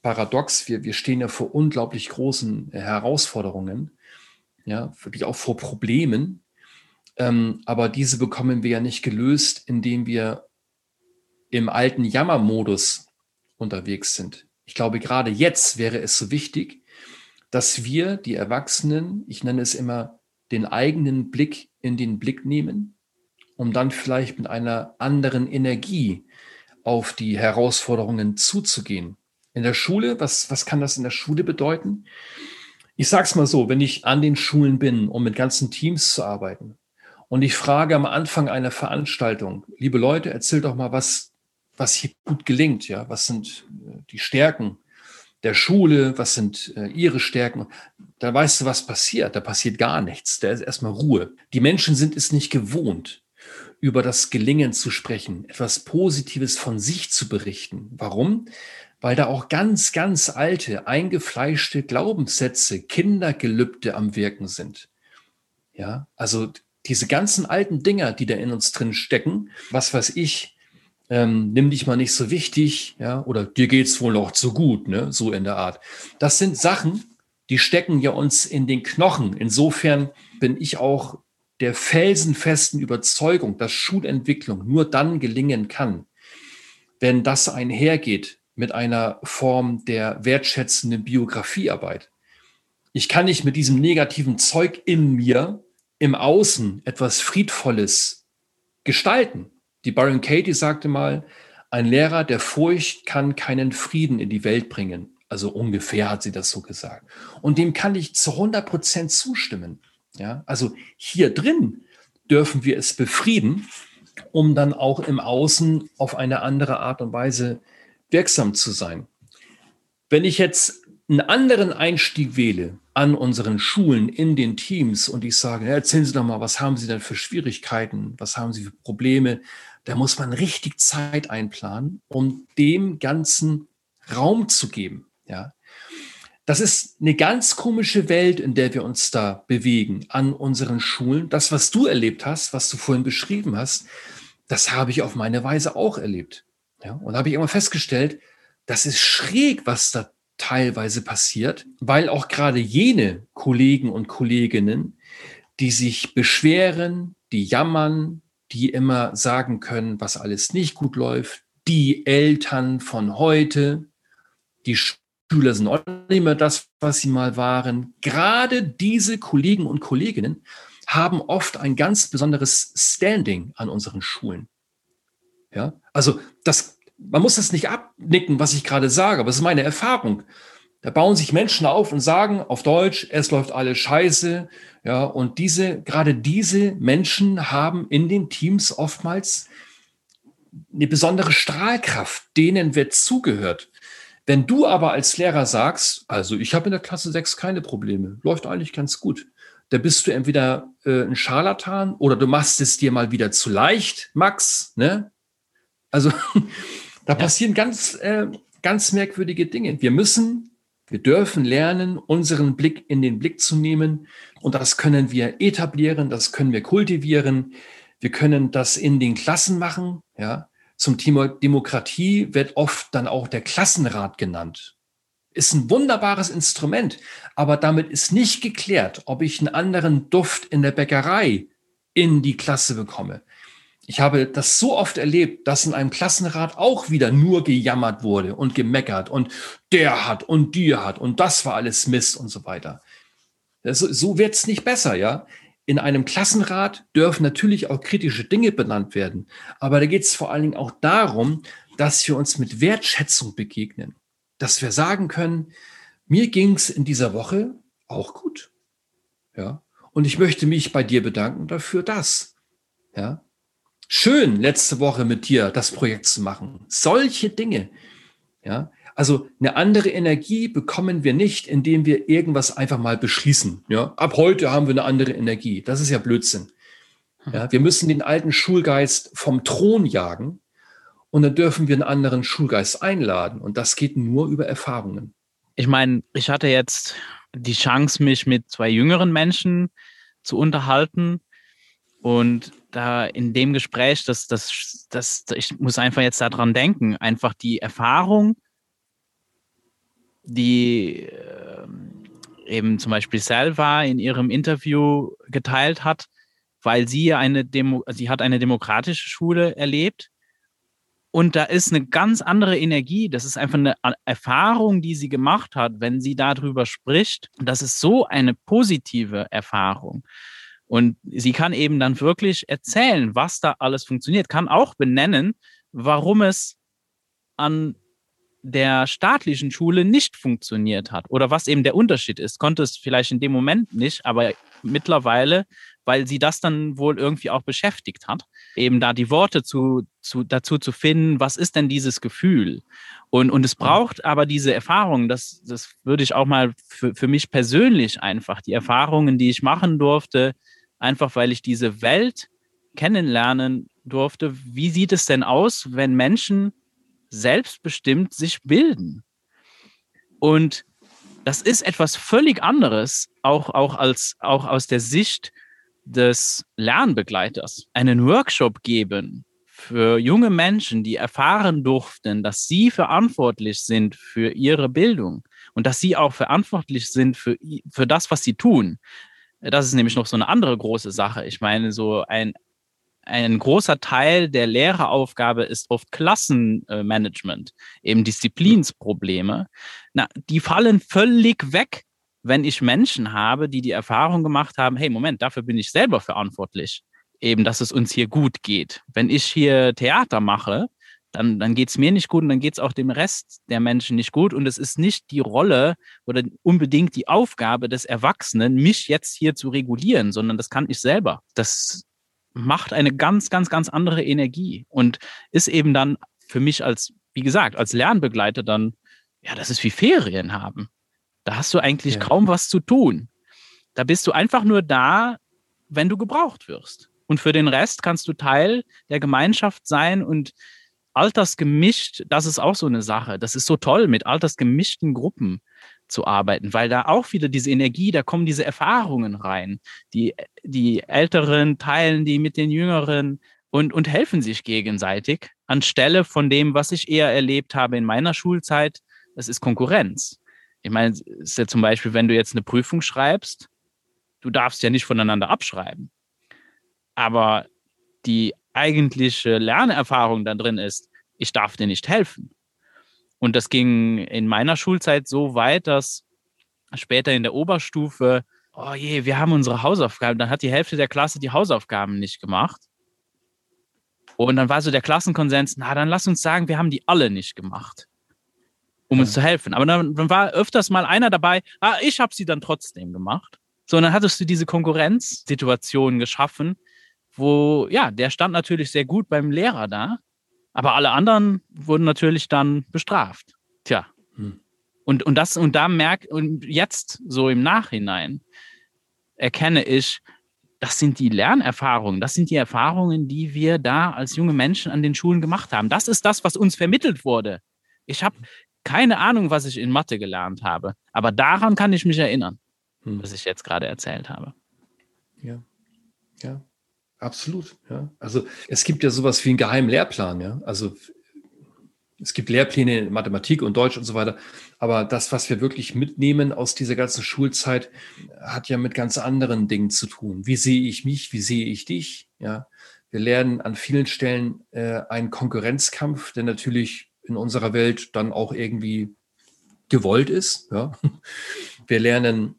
paradox. Wir, wir stehen ja vor unglaublich großen Herausforderungen, ja, wirklich auch vor Problemen. Ähm, aber diese bekommen wir ja nicht gelöst, indem wir im alten Jammermodus unterwegs sind. Ich glaube, gerade jetzt wäre es so wichtig, dass wir, die Erwachsenen, ich nenne es immer, den eigenen Blick in den Blick nehmen, um dann vielleicht mit einer anderen Energie auf die Herausforderungen zuzugehen. In der Schule, was, was kann das in der Schule bedeuten? Ich sage es mal so, wenn ich an den Schulen bin, um mit ganzen Teams zu arbeiten, und ich frage am Anfang einer Veranstaltung, liebe Leute, erzählt doch mal, was, was hier gut gelingt, ja, was sind äh, die Stärken der Schule, was sind äh, ihre Stärken. Da weißt du, was passiert. Da passiert gar nichts. Da ist erstmal Ruhe. Die Menschen sind es nicht gewohnt, über das Gelingen zu sprechen, etwas Positives von sich zu berichten. Warum? Weil da auch ganz, ganz alte, eingefleischte Glaubenssätze, Kindergelübde am Wirken sind. Ja, also diese ganzen alten Dinger, die da in uns drin stecken, was weiß ich, ähm, nimm dich mal nicht so wichtig, ja, oder dir geht's wohl noch zu gut, ne, so in der Art. Das sind Sachen, die stecken ja uns in den Knochen. Insofern bin ich auch der felsenfesten Überzeugung, dass Schulentwicklung nur dann gelingen kann, wenn das einhergeht mit einer Form der wertschätzenden Biografiearbeit. Ich kann nicht mit diesem negativen Zeug in mir im Außen etwas Friedvolles gestalten. Die Byron Katie sagte mal, ein Lehrer der Furcht kann keinen Frieden in die Welt bringen. Also ungefähr hat sie das so gesagt. Und dem kann ich zu 100 Prozent zustimmen. Ja, also hier drin dürfen wir es befrieden, um dann auch im Außen auf eine andere Art und Weise wirksam zu sein. Wenn ich jetzt einen anderen Einstieg wähle an unseren Schulen, in den Teams und ich sage, ja, erzählen Sie doch mal, was haben Sie denn für Schwierigkeiten, was haben Sie für Probleme, da muss man richtig Zeit einplanen, um dem Ganzen Raum zu geben. Ja, das ist eine ganz komische Welt, in der wir uns da bewegen an unseren Schulen. Das, was du erlebt hast, was du vorhin beschrieben hast, das habe ich auf meine Weise auch erlebt. Ja, und habe ich immer festgestellt, das ist schräg, was da teilweise passiert, weil auch gerade jene Kollegen und Kolleginnen, die sich beschweren, die jammern, die immer sagen können, was alles nicht gut läuft, die Eltern von heute, die Schüler sind auch nicht mehr das, was sie mal waren. Gerade diese Kollegen und Kolleginnen haben oft ein ganz besonderes Standing an unseren Schulen. Ja, also das, man muss das nicht abnicken, was ich gerade sage, aber es ist meine Erfahrung. Da bauen sich Menschen auf und sagen auf Deutsch, es läuft alles scheiße. Ja, und diese, gerade diese Menschen haben in den Teams oftmals eine besondere Strahlkraft, denen wird zugehört. Wenn du aber als Lehrer sagst, also ich habe in der Klasse 6 keine Probleme, läuft eigentlich ganz gut, da bist du entweder äh, ein Scharlatan oder du machst es dir mal wieder zu leicht, Max, ne? Also da ja. passieren ganz, äh, ganz merkwürdige Dinge. Wir müssen, wir dürfen lernen, unseren Blick in den Blick zu nehmen. Und das können wir etablieren, das können wir kultivieren. Wir können das in den Klassen machen. Ja, zum Thema Demokratie wird oft dann auch der Klassenrat genannt. Ist ein wunderbares Instrument, aber damit ist nicht geklärt, ob ich einen anderen Duft in der Bäckerei in die Klasse bekomme. Ich habe das so oft erlebt, dass in einem Klassenrat auch wieder nur gejammert wurde und gemeckert und der hat und die hat und das war alles Mist und so weiter. Das, so wird's nicht besser, ja. In einem Klassenrat dürfen natürlich auch kritische Dinge benannt werden, aber da geht es vor allen Dingen auch darum, dass wir uns mit Wertschätzung begegnen, dass wir sagen können, mir ging's in dieser Woche auch gut, ja, und ich möchte mich bei dir bedanken dafür, dass, ja, schön, letzte Woche mit dir das Projekt zu machen. Solche Dinge. Ja, also eine andere Energie bekommen wir nicht, indem wir irgendwas einfach mal beschließen. Ja, ab heute haben wir eine andere Energie. Das ist ja Blödsinn. Ja, wir müssen den alten Schulgeist vom Thron jagen und dann dürfen wir einen anderen Schulgeist einladen. Und das geht nur über Erfahrungen. Ich meine, ich hatte jetzt die Chance, mich mit zwei jüngeren Menschen zu unterhalten. Und da in dem Gespräch, das, das, das, ich muss einfach jetzt daran denken, einfach die Erfahrung, die äh, eben zum Beispiel Selva in ihrem Interview geteilt hat, weil sie eine Demo, sie hat eine demokratische Schule erlebt und da ist eine ganz andere Energie. Das ist einfach eine Erfahrung, die sie gemacht hat, wenn sie darüber spricht. Das ist so eine positive Erfahrung. Und sie kann eben dann wirklich erzählen, was da alles funktioniert, kann auch benennen, warum es an der staatlichen Schule nicht funktioniert hat oder was eben der Unterschied ist. Konnte es vielleicht in dem Moment nicht, aber mittlerweile, weil sie das dann wohl irgendwie auch beschäftigt hat, eben da die Worte zu, zu, dazu zu finden, was ist denn dieses Gefühl? Und, und es braucht aber diese Erfahrung, das, das würde ich auch mal für, für mich persönlich einfach, die Erfahrungen, die ich machen durfte, einfach weil ich diese Welt kennenlernen durfte. Wie sieht es denn aus, wenn Menschen selbstbestimmt sich bilden? Und das ist etwas völlig anderes, auch, auch, als, auch aus der Sicht des Lernbegleiters. Einen Workshop geben für junge Menschen, die erfahren durften, dass sie verantwortlich sind für ihre Bildung und dass sie auch verantwortlich sind für, für das, was sie tun. Das ist nämlich noch so eine andere große Sache. Ich meine, so ein, ein großer Teil der Lehreraufgabe ist oft Klassenmanagement, eben Disziplinsprobleme. Na, die fallen völlig weg, wenn ich Menschen habe, die die Erfahrung gemacht haben, hey, Moment, dafür bin ich selber verantwortlich, eben, dass es uns hier gut geht. Wenn ich hier Theater mache, dann, dann geht es mir nicht gut und dann geht es auch dem Rest der Menschen nicht gut. Und es ist nicht die Rolle oder unbedingt die Aufgabe des Erwachsenen, mich jetzt hier zu regulieren, sondern das kann ich selber. Das macht eine ganz, ganz, ganz andere Energie und ist eben dann für mich als, wie gesagt, als Lernbegleiter dann, ja, das ist wie Ferien haben. Da hast du eigentlich ja. kaum was zu tun. Da bist du einfach nur da, wenn du gebraucht wirst. Und für den Rest kannst du Teil der Gemeinschaft sein und altersgemischt, das ist auch so eine Sache. Das ist so toll, mit altersgemischten Gruppen zu arbeiten, weil da auch wieder diese Energie, da kommen diese Erfahrungen rein. Die, die Älteren teilen die mit den Jüngeren und, und helfen sich gegenseitig, anstelle von dem, was ich eher erlebt habe in meiner Schulzeit. Das ist Konkurrenz. Ich meine, ist ja zum Beispiel, wenn du jetzt eine Prüfung schreibst, du darfst ja nicht voneinander abschreiben. Aber die eigentliche Lernerfahrung da drin ist, ich darf dir nicht helfen. Und das ging in meiner Schulzeit so weit, dass später in der Oberstufe, oh je, wir haben unsere Hausaufgaben, dann hat die Hälfte der Klasse die Hausaufgaben nicht gemacht. Und dann war so der Klassenkonsens, na, dann lass uns sagen, wir haben die alle nicht gemacht, um ja. uns zu helfen. Aber dann, dann, war öfters mal einer dabei, ah, ich habe sie dann trotzdem gemacht. So, und dann hattest du diese Konkurrenzsituation geschaffen, wo, ja, der stand natürlich sehr gut beim Lehrer da, aber alle anderen wurden natürlich dann bestraft. Tja. Hm. Und, und das, und da merkt, und jetzt so im Nachhinein erkenne ich, das sind die Lernerfahrungen, das sind die Erfahrungen, die wir da als junge Menschen an den Schulen gemacht haben. Das ist das, was uns vermittelt wurde. Ich habe keine Ahnung, was ich in Mathe gelernt habe, aber daran kann ich mich erinnern, hm. was ich jetzt gerade erzählt habe. Ja, ja. Absolut, ja. Also es gibt ja sowas wie einen geheimen Lehrplan, ja. Also es gibt Lehrpläne in Mathematik und Deutsch und so weiter. Aber das, was wir wirklich mitnehmen aus dieser ganzen Schulzeit, hat ja mit ganz anderen Dingen zu tun. Wie sehe ich mich? Wie sehe ich dich? Ja. Wir lernen an vielen Stellen äh, einen Konkurrenzkampf, der natürlich in unserer Welt dann auch irgendwie gewollt ist. Ja. Wir lernen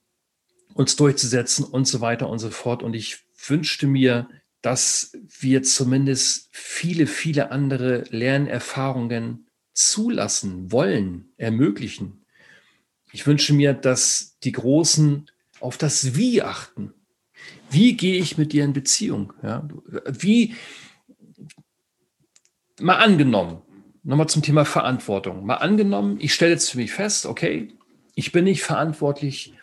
uns durchzusetzen und so weiter und so fort. Und ich wünschte mir, dass wir zumindest viele, viele andere Lernerfahrungen zulassen wollen, ermöglichen. Ich wünsche mir, dass die Großen auf das Wie achten. Wie gehe ich mit dir in Beziehung? Ja, wie, mal angenommen, nochmal zum Thema Verantwortung. Mal angenommen, ich stelle jetzt für mich fest, okay, ich bin nicht verantwortlich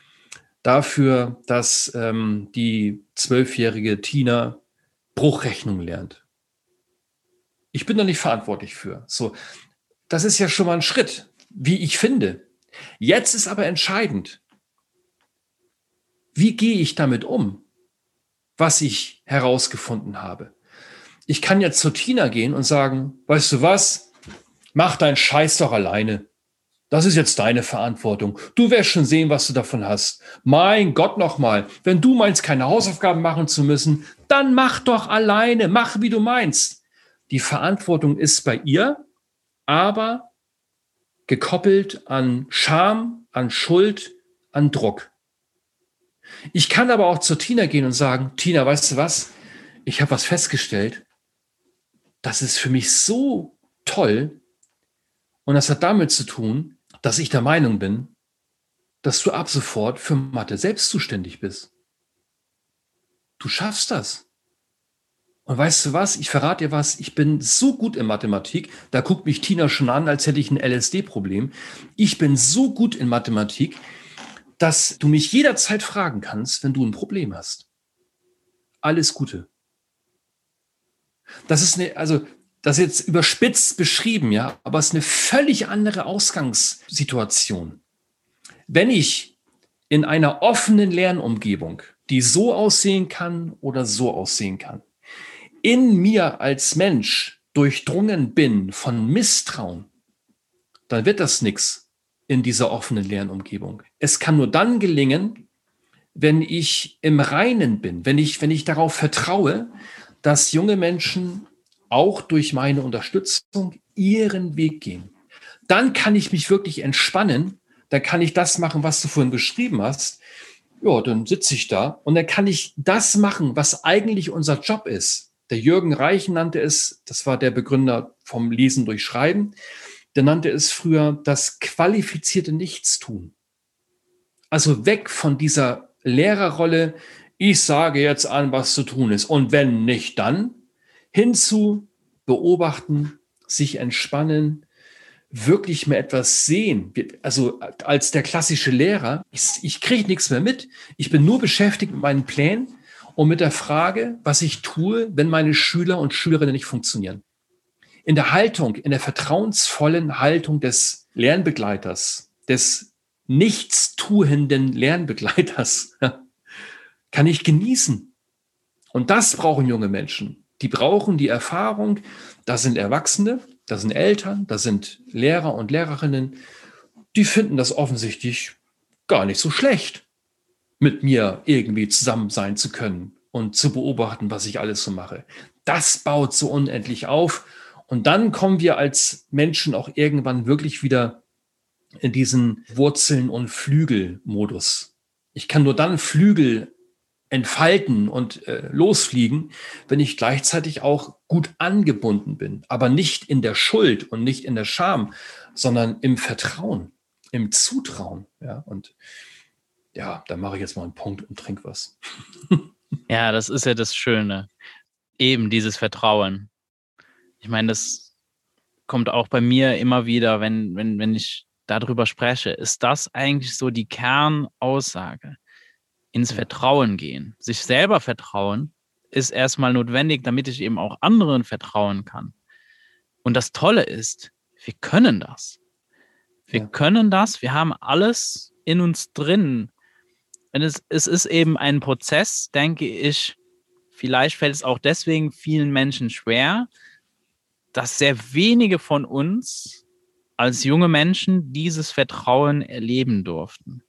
dafür, dass ähm, die zwölfjährige Tina Bruchrechnung lernt. Ich bin da nicht verantwortlich für. So, das ist ja schon mal ein Schritt, wie ich finde. Jetzt ist aber entscheidend, wie gehe ich damit um, was ich herausgefunden habe. Ich kann jetzt zu Tina gehen und sagen, weißt du was, mach deinen Scheiß doch alleine. Das ist jetzt deine Verantwortung. Du wirst schon sehen, was du davon hast. Mein Gott nochmal, wenn du meinst, keine Hausaufgaben machen zu müssen, dann mach doch alleine, mach wie du meinst. Die Verantwortung ist bei ihr, aber gekoppelt an Scham, an Schuld, an Druck. Ich kann aber auch zu Tina gehen und sagen, Tina, weißt du was? Ich habe was festgestellt. Das ist für mich so toll. Und das hat damit zu tun, dass ich der Meinung bin, dass du ab sofort für Mathe selbst zuständig bist. Du schaffst das. Und weißt du was? Ich verrate dir was. Ich bin so gut in Mathematik. Da guckt mich Tina schon an, als hätte ich ein LSD-Problem. Ich bin so gut in Mathematik, dass du mich jederzeit fragen kannst, wenn du ein Problem hast. Alles Gute. Das ist eine, also das jetzt überspitzt beschrieben, ja, aber es ist eine völlig andere Ausgangssituation. Wenn ich in einer offenen Lernumgebung, die so aussehen kann oder so aussehen kann, in mir als Mensch durchdrungen bin von Misstrauen, dann wird das nichts in dieser offenen Lernumgebung. Es kann nur dann gelingen, wenn ich im Reinen bin, wenn ich, wenn ich darauf vertraue, dass junge Menschen auch durch meine Unterstützung ihren Weg gehen. Dann kann ich mich wirklich entspannen, dann kann ich das machen, was du vorhin beschrieben hast. Ja, dann sitze ich da und dann kann ich das machen, was eigentlich unser Job ist. Der Jürgen Reichen nannte es, das war der Begründer vom Lesen durch Schreiben, der nannte es früher das qualifizierte Nichtstun. Also weg von dieser Lehrerrolle, ich sage jetzt an, was zu tun ist. Und wenn nicht, dann hinzu beobachten, sich entspannen, wirklich mehr etwas sehen. Also als der klassische Lehrer, ich, ich kriege nichts mehr mit. Ich bin nur beschäftigt mit meinen Plänen und mit der Frage, was ich tue, wenn meine Schüler und Schülerinnen nicht funktionieren. In der Haltung, in der vertrauensvollen Haltung des Lernbegleiters, des nichtstuenden Lernbegleiters, kann ich genießen. Und das brauchen junge Menschen. Die brauchen die Erfahrung, da sind Erwachsene, da sind Eltern, da sind Lehrer und Lehrerinnen, die finden das offensichtlich gar nicht so schlecht, mit mir irgendwie zusammen sein zu können und zu beobachten, was ich alles so mache. Das baut so unendlich auf. Und dann kommen wir als Menschen auch irgendwann wirklich wieder in diesen Wurzeln- und Flügelmodus. Ich kann nur dann Flügel entfalten und äh, losfliegen, wenn ich gleichzeitig auch gut angebunden bin, aber nicht in der Schuld und nicht in der Scham, sondern im Vertrauen, im Zutrauen. Ja, und ja, da mache ich jetzt mal einen Punkt und trinke was. ja, das ist ja das Schöne. Eben dieses Vertrauen. Ich meine, das kommt auch bei mir immer wieder, wenn, wenn, wenn ich darüber spreche. Ist das eigentlich so die Kernaussage? Ins Vertrauen gehen. Sich selber vertrauen ist erstmal notwendig, damit ich eben auch anderen vertrauen kann. Und das Tolle ist, wir können das. Wir ja. können das, wir haben alles in uns drin. Und es, es ist eben ein Prozess, denke ich, vielleicht fällt es auch deswegen vielen Menschen schwer, dass sehr wenige von uns als junge Menschen dieses Vertrauen erleben durften.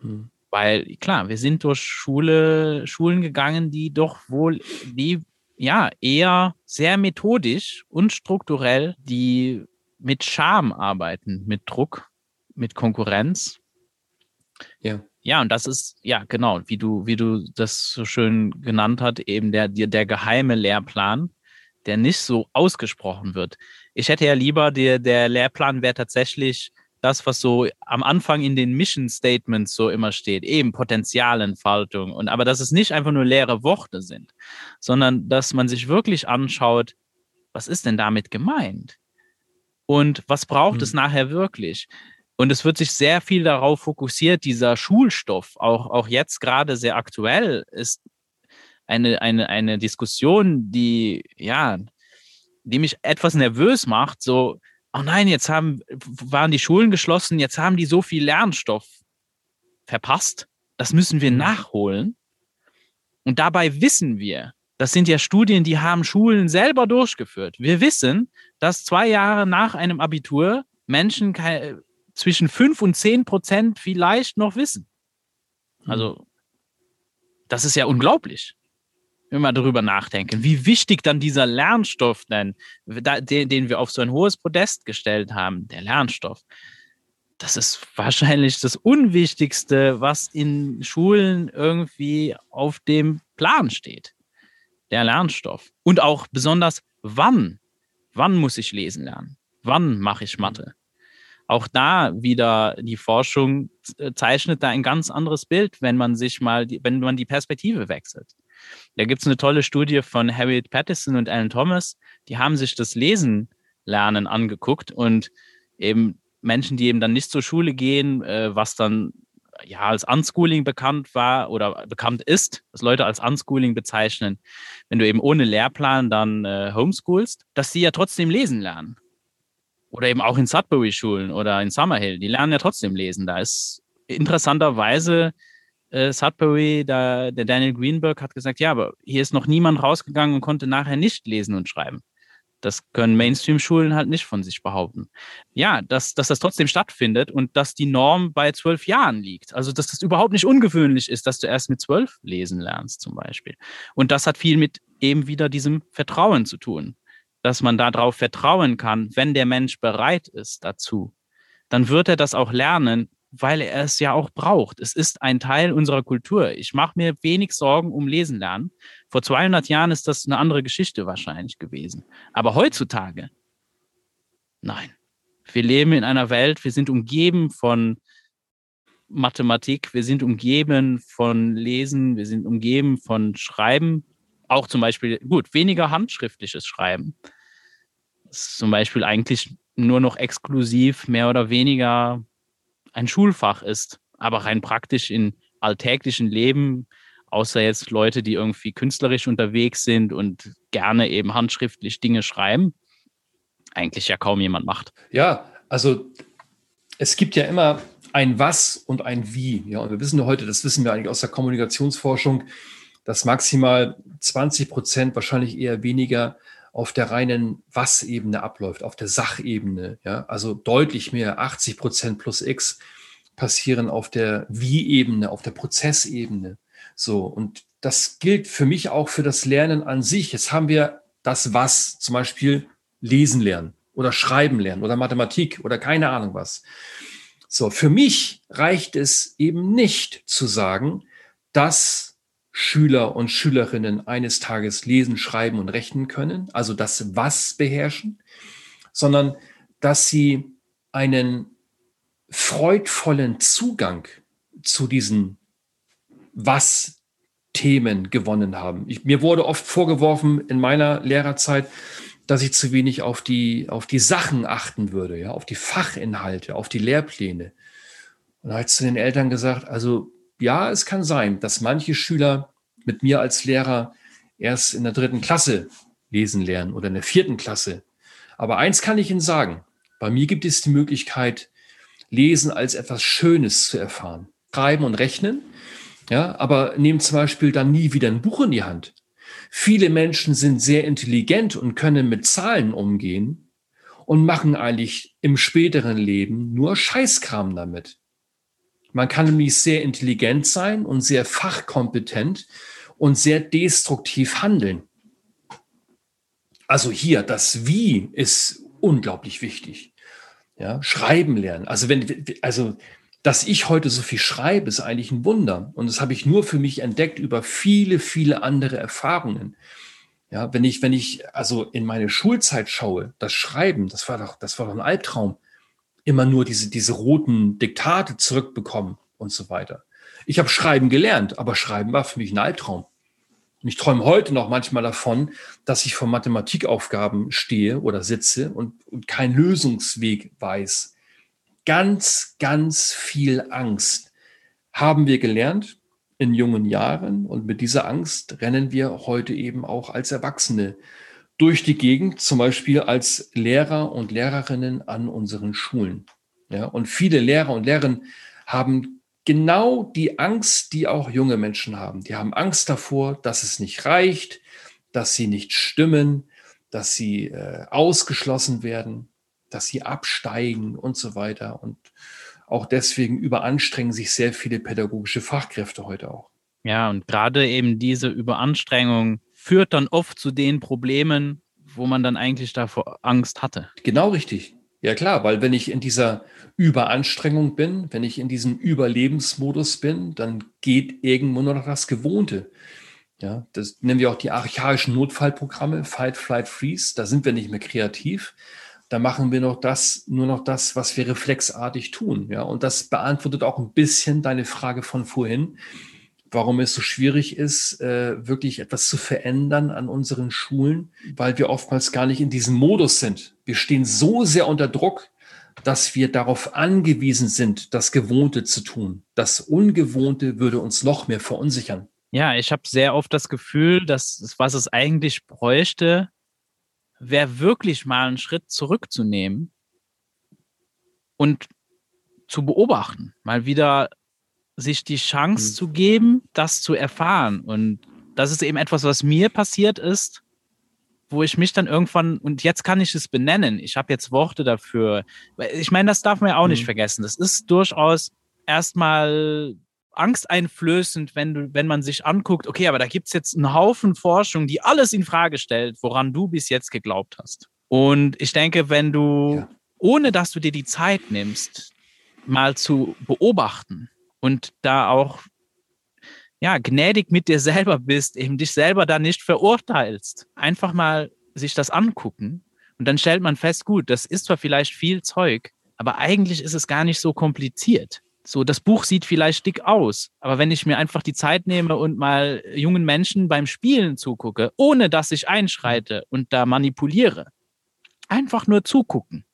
Hm. Weil klar, wir sind durch Schule, Schulen gegangen, die doch wohl, die ja eher sehr methodisch und strukturell, die mit Scham arbeiten, mit Druck, mit Konkurrenz. Ja. Ja, und das ist, ja, genau, wie du, wie du das so schön genannt hast, eben der, der, der geheime Lehrplan, der nicht so ausgesprochen wird. Ich hätte ja lieber, der, der Lehrplan wäre tatsächlich das, was so am Anfang in den Mission Statements so immer steht, eben Potenzialentfaltung. Und aber dass es nicht einfach nur leere Worte sind, sondern dass man sich wirklich anschaut, was ist denn damit gemeint? Und was braucht mhm. es nachher wirklich? Und es wird sich sehr viel darauf fokussiert, dieser Schulstoff, auch, auch jetzt gerade sehr aktuell, ist eine, eine, eine Diskussion, die, ja, die mich etwas nervös macht, so, oh nein, jetzt haben, waren die Schulen geschlossen, jetzt haben die so viel Lernstoff verpasst. Das müssen wir mhm. nachholen. Und dabei wissen wir, das sind ja Studien, die haben Schulen selber durchgeführt. Wir wissen, dass zwei Jahre nach einem Abitur Menschen zwischen fünf und zehn Prozent vielleicht noch wissen. Also, mhm. das ist ja unglaublich wir darüber nachdenken, wie wichtig dann dieser Lernstoff denn, den, den wir auf so ein hohes Podest gestellt haben, der Lernstoff, das ist wahrscheinlich das Unwichtigste, was in Schulen irgendwie auf dem Plan steht. Der Lernstoff. Und auch besonders, wann? Wann muss ich lesen lernen? Wann mache ich Mathe? Auch da wieder die Forschung zeichnet da ein ganz anderes Bild, wenn man sich mal, wenn man die Perspektive wechselt. Da gibt es eine tolle Studie von Harriet Pattison und Alan Thomas. Die haben sich das Lesen lernen angeguckt und eben Menschen, die eben dann nicht zur Schule gehen, äh, was dann ja als Unschooling bekannt war oder bekannt ist, was Leute als Unschooling bezeichnen, wenn du eben ohne Lehrplan dann äh, homeschoolst, dass die ja trotzdem lesen lernen. Oder eben auch in Sudbury-Schulen oder in Summerhill, die lernen ja trotzdem lesen. Da ist interessanterweise äh, Sudbury, da, der Daniel Greenberg hat gesagt, ja, aber hier ist noch niemand rausgegangen und konnte nachher nicht lesen und schreiben. Das können Mainstream-Schulen halt nicht von sich behaupten. Ja, dass, dass das trotzdem stattfindet und dass die Norm bei zwölf Jahren liegt. Also, dass das überhaupt nicht ungewöhnlich ist, dass du erst mit zwölf lesen lernst, zum Beispiel. Und das hat viel mit eben wieder diesem Vertrauen zu tun. Dass man darauf vertrauen kann, wenn der Mensch bereit ist dazu, dann wird er das auch lernen, weil er es ja auch braucht. Es ist ein Teil unserer Kultur. Ich mache mir wenig Sorgen um Lesen lernen. Vor 200 Jahren ist das eine andere Geschichte wahrscheinlich gewesen. Aber heutzutage, nein. Wir leben in einer Welt, wir sind umgeben von Mathematik, wir sind umgeben von Lesen, wir sind umgeben von Schreiben, auch zum Beispiel, gut, weniger handschriftliches Schreiben. Das ist zum Beispiel eigentlich nur noch exklusiv mehr oder weniger ein Schulfach ist, aber rein praktisch in alltäglichen Leben, außer jetzt Leute, die irgendwie künstlerisch unterwegs sind und gerne eben handschriftlich Dinge schreiben, eigentlich ja kaum jemand macht. Ja, also es gibt ja immer ein Was und ein Wie. Ja, und wir wissen heute, das wissen wir eigentlich aus der Kommunikationsforschung, dass maximal 20 Prozent, wahrscheinlich eher weniger, auf der reinen Was-Ebene abläuft, auf der Sachebene. Ja, also deutlich mehr, 80 Prozent plus X passieren auf der Wie-Ebene, auf der Prozessebene. So, und das gilt für mich auch für das Lernen an sich. Jetzt haben wir das Was, zum Beispiel lesen lernen oder schreiben lernen oder Mathematik oder keine Ahnung was. So, für mich reicht es eben nicht zu sagen, dass Schüler und Schülerinnen eines Tages lesen, schreiben und rechnen können, also das Was beherrschen, sondern dass sie einen freudvollen Zugang zu diesen Was-Themen gewonnen haben. Ich, mir wurde oft vorgeworfen in meiner Lehrerzeit, dass ich zu wenig auf die, auf die Sachen achten würde, ja, auf die Fachinhalte, auf die Lehrpläne. Und da habe ich zu den Eltern gesagt, also ja, es kann sein, dass manche Schüler mit mir als Lehrer erst in der dritten Klasse lesen lernen oder in der vierten Klasse. Aber eins kann ich Ihnen sagen, bei mir gibt es die Möglichkeit, Lesen als etwas Schönes zu erfahren. Schreiben und rechnen, ja, aber nehmen zum Beispiel dann nie wieder ein Buch in die Hand. Viele Menschen sind sehr intelligent und können mit Zahlen umgehen und machen eigentlich im späteren Leben nur Scheißkram damit. Man kann nämlich sehr intelligent sein und sehr fachkompetent und sehr destruktiv handeln. Also hier, das Wie ist unglaublich wichtig. Ja, schreiben lernen. Also wenn, also, dass ich heute so viel schreibe, ist eigentlich ein Wunder. Und das habe ich nur für mich entdeckt über viele, viele andere Erfahrungen. Ja, wenn ich, wenn ich also in meine Schulzeit schaue, das Schreiben, das war doch, das war doch ein Albtraum immer nur diese, diese roten Diktate zurückbekommen und so weiter. Ich habe Schreiben gelernt, aber Schreiben war für mich ein Albtraum. Und ich träume heute noch manchmal davon, dass ich vor Mathematikaufgaben stehe oder sitze und, und keinen Lösungsweg weiß. Ganz, ganz viel Angst haben wir gelernt in jungen Jahren und mit dieser Angst rennen wir heute eben auch als Erwachsene durch die Gegend, zum Beispiel als Lehrer und Lehrerinnen an unseren Schulen. Ja, und viele Lehrer und Lehrerinnen haben genau die Angst, die auch junge Menschen haben. Die haben Angst davor, dass es nicht reicht, dass sie nicht stimmen, dass sie äh, ausgeschlossen werden, dass sie absteigen und so weiter. Und auch deswegen überanstrengen sich sehr viele pädagogische Fachkräfte heute auch. Ja, und gerade eben diese Überanstrengung führt dann oft zu den Problemen, wo man dann eigentlich davor Angst hatte. Genau richtig. Ja klar, weil wenn ich in dieser Überanstrengung bin, wenn ich in diesem Überlebensmodus bin, dann geht irgendwo nur noch das Gewohnte. Ja, das nennen wir auch die archaischen Notfallprogramme, Fight, Flight, Freeze. Da sind wir nicht mehr kreativ. Da machen wir noch das, nur noch das, was wir reflexartig tun. Ja, und das beantwortet auch ein bisschen deine Frage von vorhin warum es so schwierig ist, äh, wirklich etwas zu verändern an unseren Schulen, weil wir oftmals gar nicht in diesem Modus sind. Wir stehen so sehr unter Druck, dass wir darauf angewiesen sind, das Gewohnte zu tun. Das Ungewohnte würde uns noch mehr verunsichern. Ja, ich habe sehr oft das Gefühl, dass was es eigentlich bräuchte, wäre wirklich mal einen Schritt zurückzunehmen und zu beobachten, mal wieder sich die Chance mhm. zu geben, das zu erfahren. Und das ist eben etwas, was mir passiert ist, wo ich mich dann irgendwann, und jetzt kann ich es benennen, ich habe jetzt Worte dafür. Ich meine, das darf man ja auch mhm. nicht vergessen. Das ist durchaus erstmal angsteinflößend, wenn, du, wenn man sich anguckt, okay, aber da gibt es jetzt einen Haufen Forschung, die alles in Frage stellt, woran du bis jetzt geglaubt hast. Und ich denke, wenn du ja ohne dass du dir die Zeit nimmst, mal zu beobachten und da auch ja, gnädig mit dir selber bist, eben dich selber da nicht verurteilst. Einfach mal sich das angucken und dann stellt man fest, gut, das ist zwar vielleicht viel Zeug, aber eigentlich ist es gar nicht so kompliziert. So, das Buch sieht vielleicht dick aus, aber wenn ich mir einfach die Zeit nehme und mal jungen Menschen beim Spielen zugucke, ohne dass ich einschreite und da manipuliere, einfach nur zugucken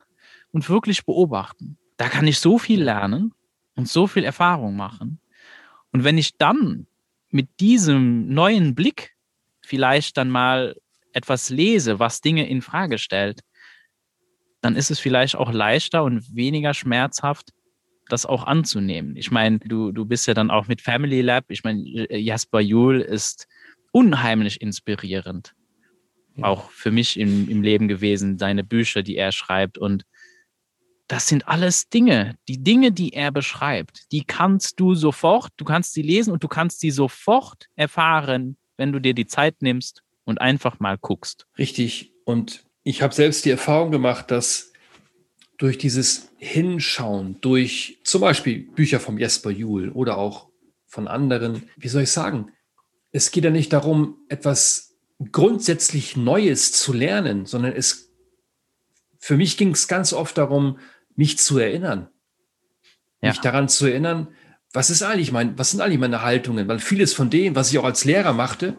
und wirklich beobachten, da kann ich so viel lernen und so viel Erfahrung machen. Und wenn ich dann mit diesem neuen Blick vielleicht dann mal etwas lese, was Dinge in Frage stellt, dann ist es vielleicht auch leichter und weniger schmerzhaft, das auch anzunehmen. Ich meine, du, du bist ja dann auch mit Family Lab. Ich meine, Jasper Juhl ist unheimlich inspirierend. Ja. Auch für mich im, im Leben gewesen, seine Bücher, die er schreibt. Und das sind alles Dinge. Die Dinge, die er beschreibt, die kannst du sofort, du kannst sie lesen und du kannst sie sofort erfahren, wenn du dir die Zeit nimmst und einfach mal guckst. Richtig. Und ich habe selbst die Erfahrung gemacht, dass durch dieses Hinschauen, durch zum Beispiel Bücher vom Jesper Juhl oder auch von anderen, wie soll ich sagen, es geht ja nicht darum, etwas grundsätzlich Neues zu lernen, sondern es, für mich ging es ganz oft darum, mich zu erinnern. Ja. Mich daran zu erinnern, was ist eigentlich mein, was sind eigentlich meine Haltungen? Weil vieles von dem, was ich auch als Lehrer machte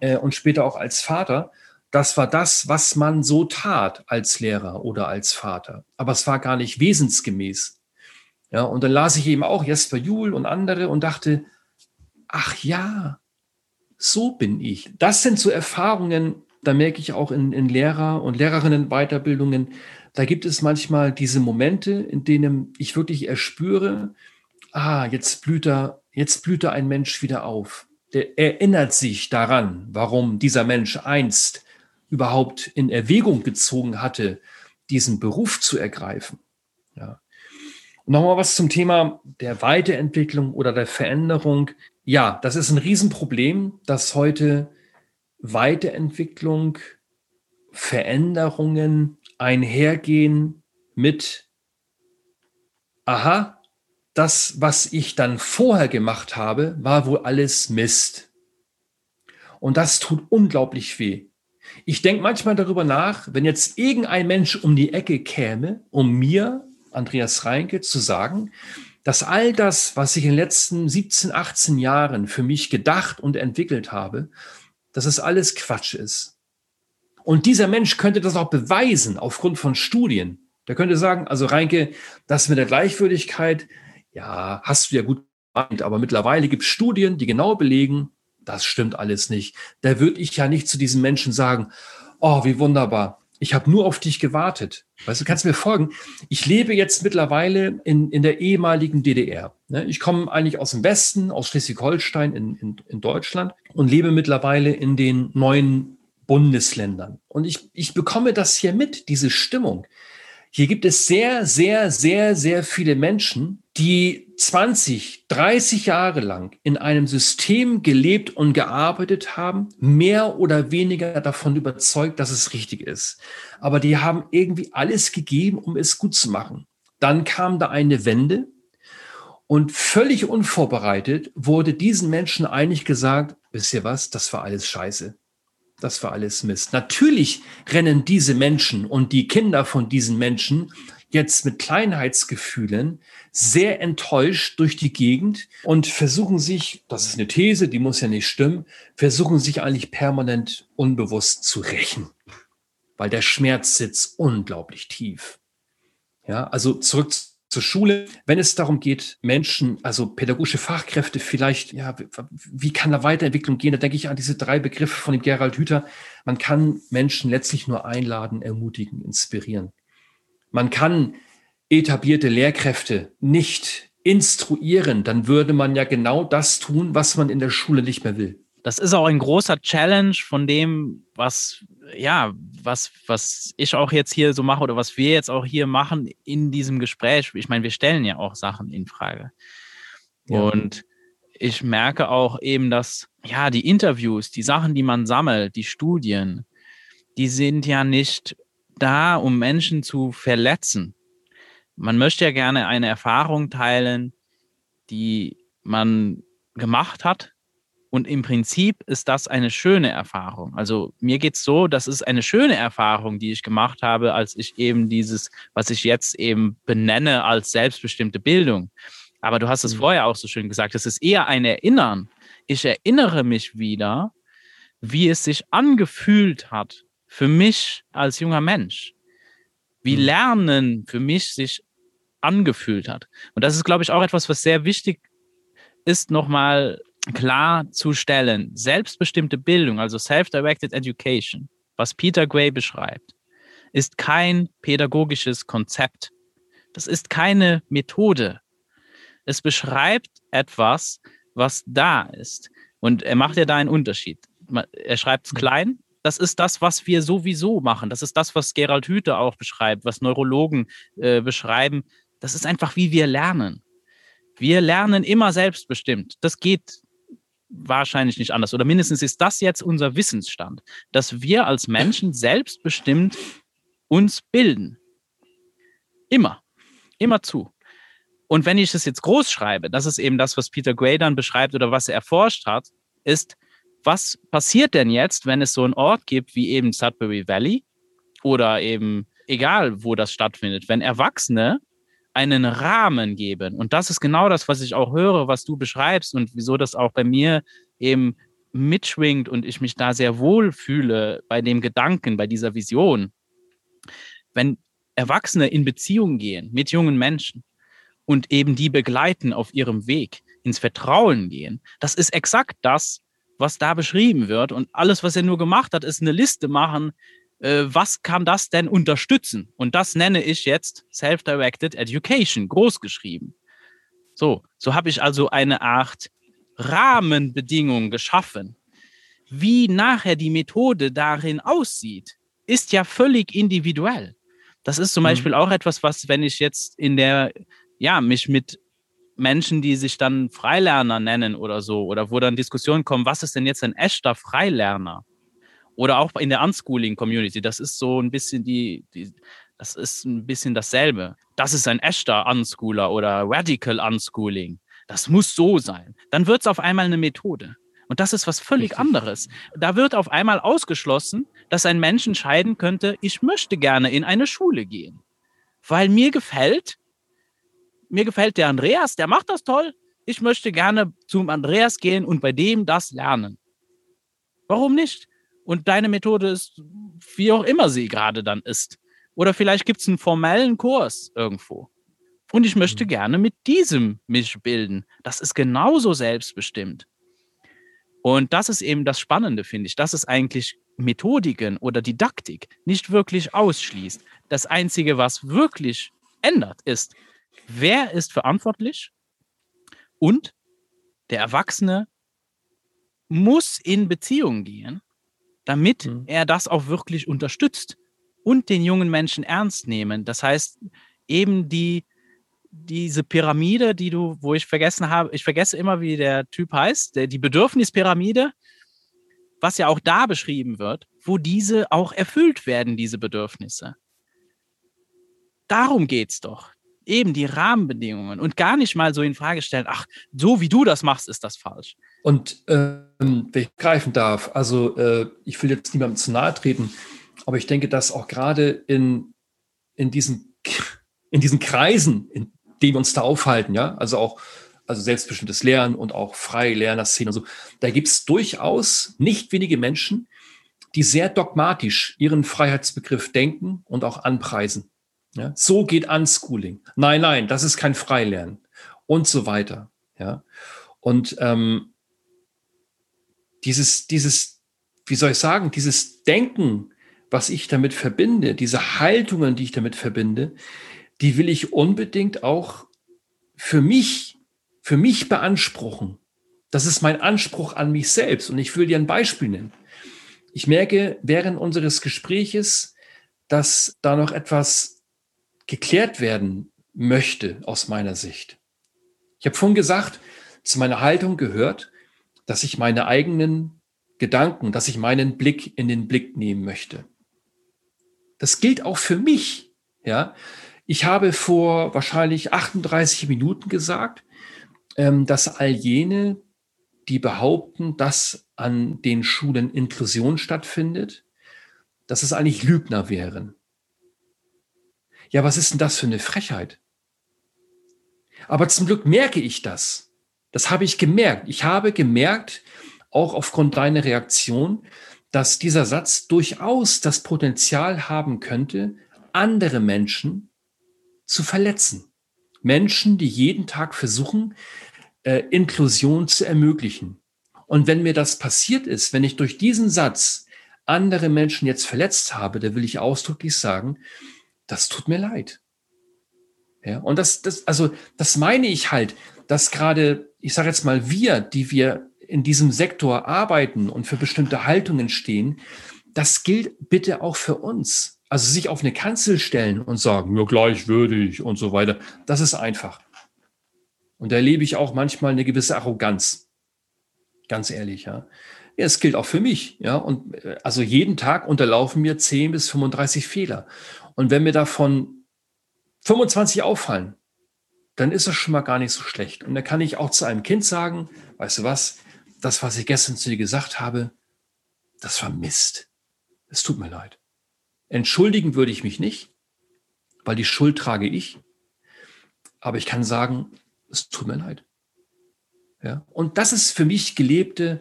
äh, und später auch als Vater, das war das, was man so tat als Lehrer oder als Vater. Aber es war gar nicht wesensgemäß. Ja, und dann las ich eben auch Jesper Juhl und andere und dachte, ach ja, so bin ich. Das sind so Erfahrungen, da merke ich auch in, in Lehrer- und Lehrerinnen-Weiterbildungen, da gibt es manchmal diese Momente, in denen ich wirklich erspüre, ah, jetzt blüht da, jetzt blüht da ein Mensch wieder auf. Der erinnert sich daran, warum dieser Mensch einst überhaupt in Erwägung gezogen hatte, diesen Beruf zu ergreifen. Ja. Nochmal was zum Thema der Weiterentwicklung oder der Veränderung. Ja, das ist ein Riesenproblem, dass heute Weiterentwicklung, Veränderungen einhergehen mit, aha, das, was ich dann vorher gemacht habe, war wohl alles Mist. Und das tut unglaublich weh. Ich denke manchmal darüber nach, wenn jetzt irgendein Mensch um die Ecke käme, um mir, Andreas Reinke, zu sagen, dass all das, was ich in den letzten 17, 18 Jahren für mich gedacht und entwickelt habe, dass es alles Quatsch ist. Und dieser Mensch könnte das auch beweisen aufgrund von Studien. Der könnte sagen, also Reinke, das mit der Gleichwürdigkeit, ja, hast du ja gut gemeint, aber mittlerweile gibt es Studien, die genau belegen, das stimmt alles nicht. Da würde ich ja nicht zu diesen Menschen sagen, oh, wie wunderbar. Ich habe nur auf dich gewartet. Weißt du, kannst mir folgen. Ich lebe jetzt mittlerweile in, in der ehemaligen DDR. Ne? Ich komme eigentlich aus dem Westen, aus Schleswig-Holstein in, in, in Deutschland und lebe mittlerweile in den neuen Bundesländern. Und ich, ich bekomme das hier mit, diese Stimmung. Hier gibt es sehr, sehr, sehr, sehr viele Menschen, die 20, 30 Jahre lang in einem System gelebt und gearbeitet haben, mehr oder weniger davon überzeugt, dass es richtig ist. Aber die haben irgendwie alles gegeben, um es gut zu machen. Dann kam da eine Wende und völlig unvorbereitet wurde diesen Menschen eigentlich gesagt, wisst ihr was, das war alles scheiße. Das war alles Mist. Natürlich rennen diese Menschen und die Kinder von diesen Menschen jetzt mit Kleinheitsgefühlen sehr enttäuscht durch die Gegend und versuchen sich, das ist eine These, die muss ja nicht stimmen, versuchen sich eigentlich permanent unbewusst zu rächen, weil der Schmerz sitzt unglaublich tief. Ja, also zurück zur Schule, wenn es darum geht, Menschen, also pädagogische Fachkräfte vielleicht, ja, wie kann da Weiterentwicklung gehen? Da denke ich an diese drei Begriffe von dem Gerald Hüther. Man kann Menschen letztlich nur einladen, ermutigen, inspirieren. Man kann etablierte Lehrkräfte nicht instruieren, dann würde man ja genau das tun, was man in der Schule nicht mehr will. Das ist auch ein großer Challenge von dem, was ja, was, was ich auch jetzt hier so mache oder was wir jetzt auch hier machen in diesem Gespräch. Ich meine, wir stellen ja auch Sachen in Frage. Ja. Und ich merke auch eben, dass ja, die Interviews, die Sachen, die man sammelt, die Studien, die sind ja nicht da, um Menschen zu verletzen. Man möchte ja gerne eine Erfahrung teilen, die man gemacht hat. Und im Prinzip ist das eine schöne Erfahrung. Also mir geht es so, das ist eine schöne Erfahrung, die ich gemacht habe, als ich eben dieses, was ich jetzt eben benenne als selbstbestimmte Bildung. Aber du hast es mhm. vorher auch so schön gesagt, es ist eher ein Erinnern. Ich erinnere mich wieder, wie es sich angefühlt hat für mich als junger Mensch. Wie mhm. Lernen für mich sich angefühlt hat. Und das ist, glaube ich, auch etwas, was sehr wichtig ist, nochmal klarzustellen. Selbstbestimmte Bildung, also Self-Directed Education, was Peter Gray beschreibt, ist kein pädagogisches Konzept. Das ist keine Methode. Es beschreibt etwas, was da ist. Und er macht ja da einen Unterschied. Er schreibt es klein. Das ist das, was wir sowieso machen. Das ist das, was Gerald Hüther auch beschreibt, was Neurologen äh, beschreiben. Das ist einfach, wie wir lernen. Wir lernen immer selbstbestimmt. Das geht wahrscheinlich nicht anders. Oder mindestens ist das jetzt unser Wissensstand, dass wir als Menschen selbstbestimmt uns bilden. Immer. Immer zu. Und wenn ich es jetzt groß schreibe, das ist eben das, was Peter Gray dann beschreibt oder was er erforscht hat, ist, was passiert denn jetzt, wenn es so einen Ort gibt wie eben Sudbury Valley oder eben egal, wo das stattfindet, wenn Erwachsene einen Rahmen geben. Und das ist genau das, was ich auch höre, was du beschreibst und wieso das auch bei mir eben mitschwingt und ich mich da sehr wohl fühle bei dem Gedanken, bei dieser Vision. Wenn Erwachsene in Beziehung gehen mit jungen Menschen und eben die begleiten auf ihrem Weg, ins Vertrauen gehen. Das ist exakt das, was da beschrieben wird. Und alles, was er nur gemacht hat, ist eine Liste machen, äh, was kann das denn unterstützen? Und das nenne ich jetzt Self-Directed Education, großgeschrieben. So, so habe ich also eine Art Rahmenbedingung geschaffen. Wie nachher die Methode darin aussieht, ist ja völlig individuell. Das ist zum mhm. Beispiel auch etwas, was, wenn ich jetzt in der ja, mich mit Menschen, die sich dann Freilerner nennen oder so, oder wo dann Diskussionen kommen, was ist denn jetzt ein echter Freilerner? Oder auch in der Unschooling-Community, das ist so ein bisschen die, die, das ist ein bisschen dasselbe. Das ist ein echter Unschooler oder Radical Unschooling. Das muss so sein. Dann wird es auf einmal eine Methode. Und das ist was völlig Richtig. anderes. Da wird auf einmal ausgeschlossen, dass ein Mensch entscheiden könnte, ich möchte gerne in eine Schule gehen. Weil mir gefällt, mir gefällt der Andreas, der macht das toll. Ich möchte gerne zum Andreas gehen und bei dem das lernen. Warum nicht? Und deine Methode ist, wie auch immer sie gerade dann ist. Oder vielleicht gibt es einen formellen Kurs irgendwo. Und ich möchte mhm. gerne mit diesem mich bilden. Das ist genauso selbstbestimmt. Und das ist eben das Spannende, finde ich, dass es eigentlich Methodiken oder Didaktik nicht wirklich ausschließt. Das Einzige, was wirklich ändert, ist, wer ist verantwortlich und der Erwachsene muss in Beziehung gehen, damit mhm. er das auch wirklich unterstützt und den jungen Menschen ernst nehmen. Das heißt, eben die, diese Pyramide, die du, wo ich vergessen habe, ich vergesse immer, wie der Typ heißt, der, die Bedürfnispyramide, was ja auch da beschrieben wird, wo diese auch erfüllt werden, diese Bedürfnisse. Darum geht es doch eben die Rahmenbedingungen und gar nicht mal so in Frage stellen, ach, so wie du das machst, ist das falsch. Und ähm, wenn ich greifen darf, also äh, ich will jetzt niemandem zu nahe treten, aber ich denke, dass auch gerade in, in, diesen, in diesen Kreisen, in denen wir uns da aufhalten, ja, also auch also selbstbestimmtes Lernen und auch freie Lernerszenen und so, da gibt es durchaus nicht wenige Menschen, die sehr dogmatisch ihren Freiheitsbegriff denken und auch anpreisen. Ja, so geht Unschooling. Nein, nein, das ist kein Freilernen und so weiter. Ja, und ähm, dieses, dieses, wie soll ich sagen, dieses Denken, was ich damit verbinde, diese Haltungen, die ich damit verbinde, die will ich unbedingt auch für mich, für mich beanspruchen. Das ist mein Anspruch an mich selbst. Und ich will dir ein Beispiel nennen. Ich merke während unseres Gespräches, dass da noch etwas geklärt werden möchte aus meiner Sicht. Ich habe vorhin gesagt, zu meiner Haltung gehört, dass ich meine eigenen Gedanken, dass ich meinen Blick in den Blick nehmen möchte. Das gilt auch für mich. Ja, ich habe vor wahrscheinlich 38 Minuten gesagt, ähm, dass all jene, die behaupten, dass an den Schulen Inklusion stattfindet, dass es eigentlich Lügner wären. Ja, was ist denn das für eine Frechheit? Aber zum Glück merke ich das. Das habe ich gemerkt. Ich habe gemerkt, auch aufgrund deiner Reaktion, dass dieser Satz durchaus das Potenzial haben könnte, andere Menschen zu verletzen. Menschen, die jeden Tag versuchen, äh, Inklusion zu ermöglichen. Und wenn mir das passiert ist, wenn ich durch diesen Satz andere Menschen jetzt verletzt habe, da will ich ausdrücklich sagen, das tut mir leid. Ja, und das, das, also, das meine ich halt, dass gerade, ich sage jetzt mal, wir, die wir in diesem Sektor arbeiten und für bestimmte Haltungen stehen, das gilt bitte auch für uns. Also sich auf eine Kanzel stellen und sagen, ja, gleichwürdig und so weiter, das ist einfach. Und da erlebe ich auch manchmal eine gewisse Arroganz. Ganz ehrlich, ja. Ja, es gilt auch für mich, ja. Und äh, also jeden Tag unterlaufen mir 10 bis 35 Fehler. Und wenn mir davon 25 auffallen, dann ist das schon mal gar nicht so schlecht. Und dann kann ich auch zu einem Kind sagen, weißt du was, das, was ich gestern zu dir gesagt habe, das war Mist. Es tut mir leid. Entschuldigen würde ich mich nicht, weil die Schuld trage ich. Aber ich kann sagen, es tut mir leid. Ja? Und das ist für mich gelebte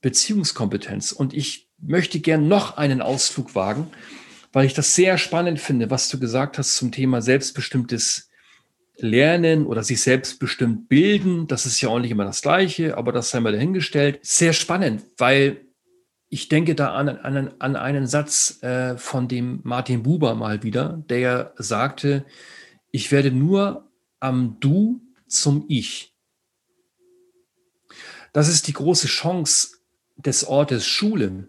Beziehungskompetenz. Und ich möchte gern noch einen Ausflug wagen, weil ich das sehr spannend finde, was du gesagt hast zum Thema selbstbestimmtes Lernen oder sich selbstbestimmt bilden. Das ist ja auch nicht immer das Gleiche, aber das sei mal dahingestellt. Sehr spannend, weil ich denke da an, an, an einen Satz äh, von dem Martin Buber mal wieder, der sagte, ich werde nur am Du zum Ich. Das ist die große Chance des Ortes Schule.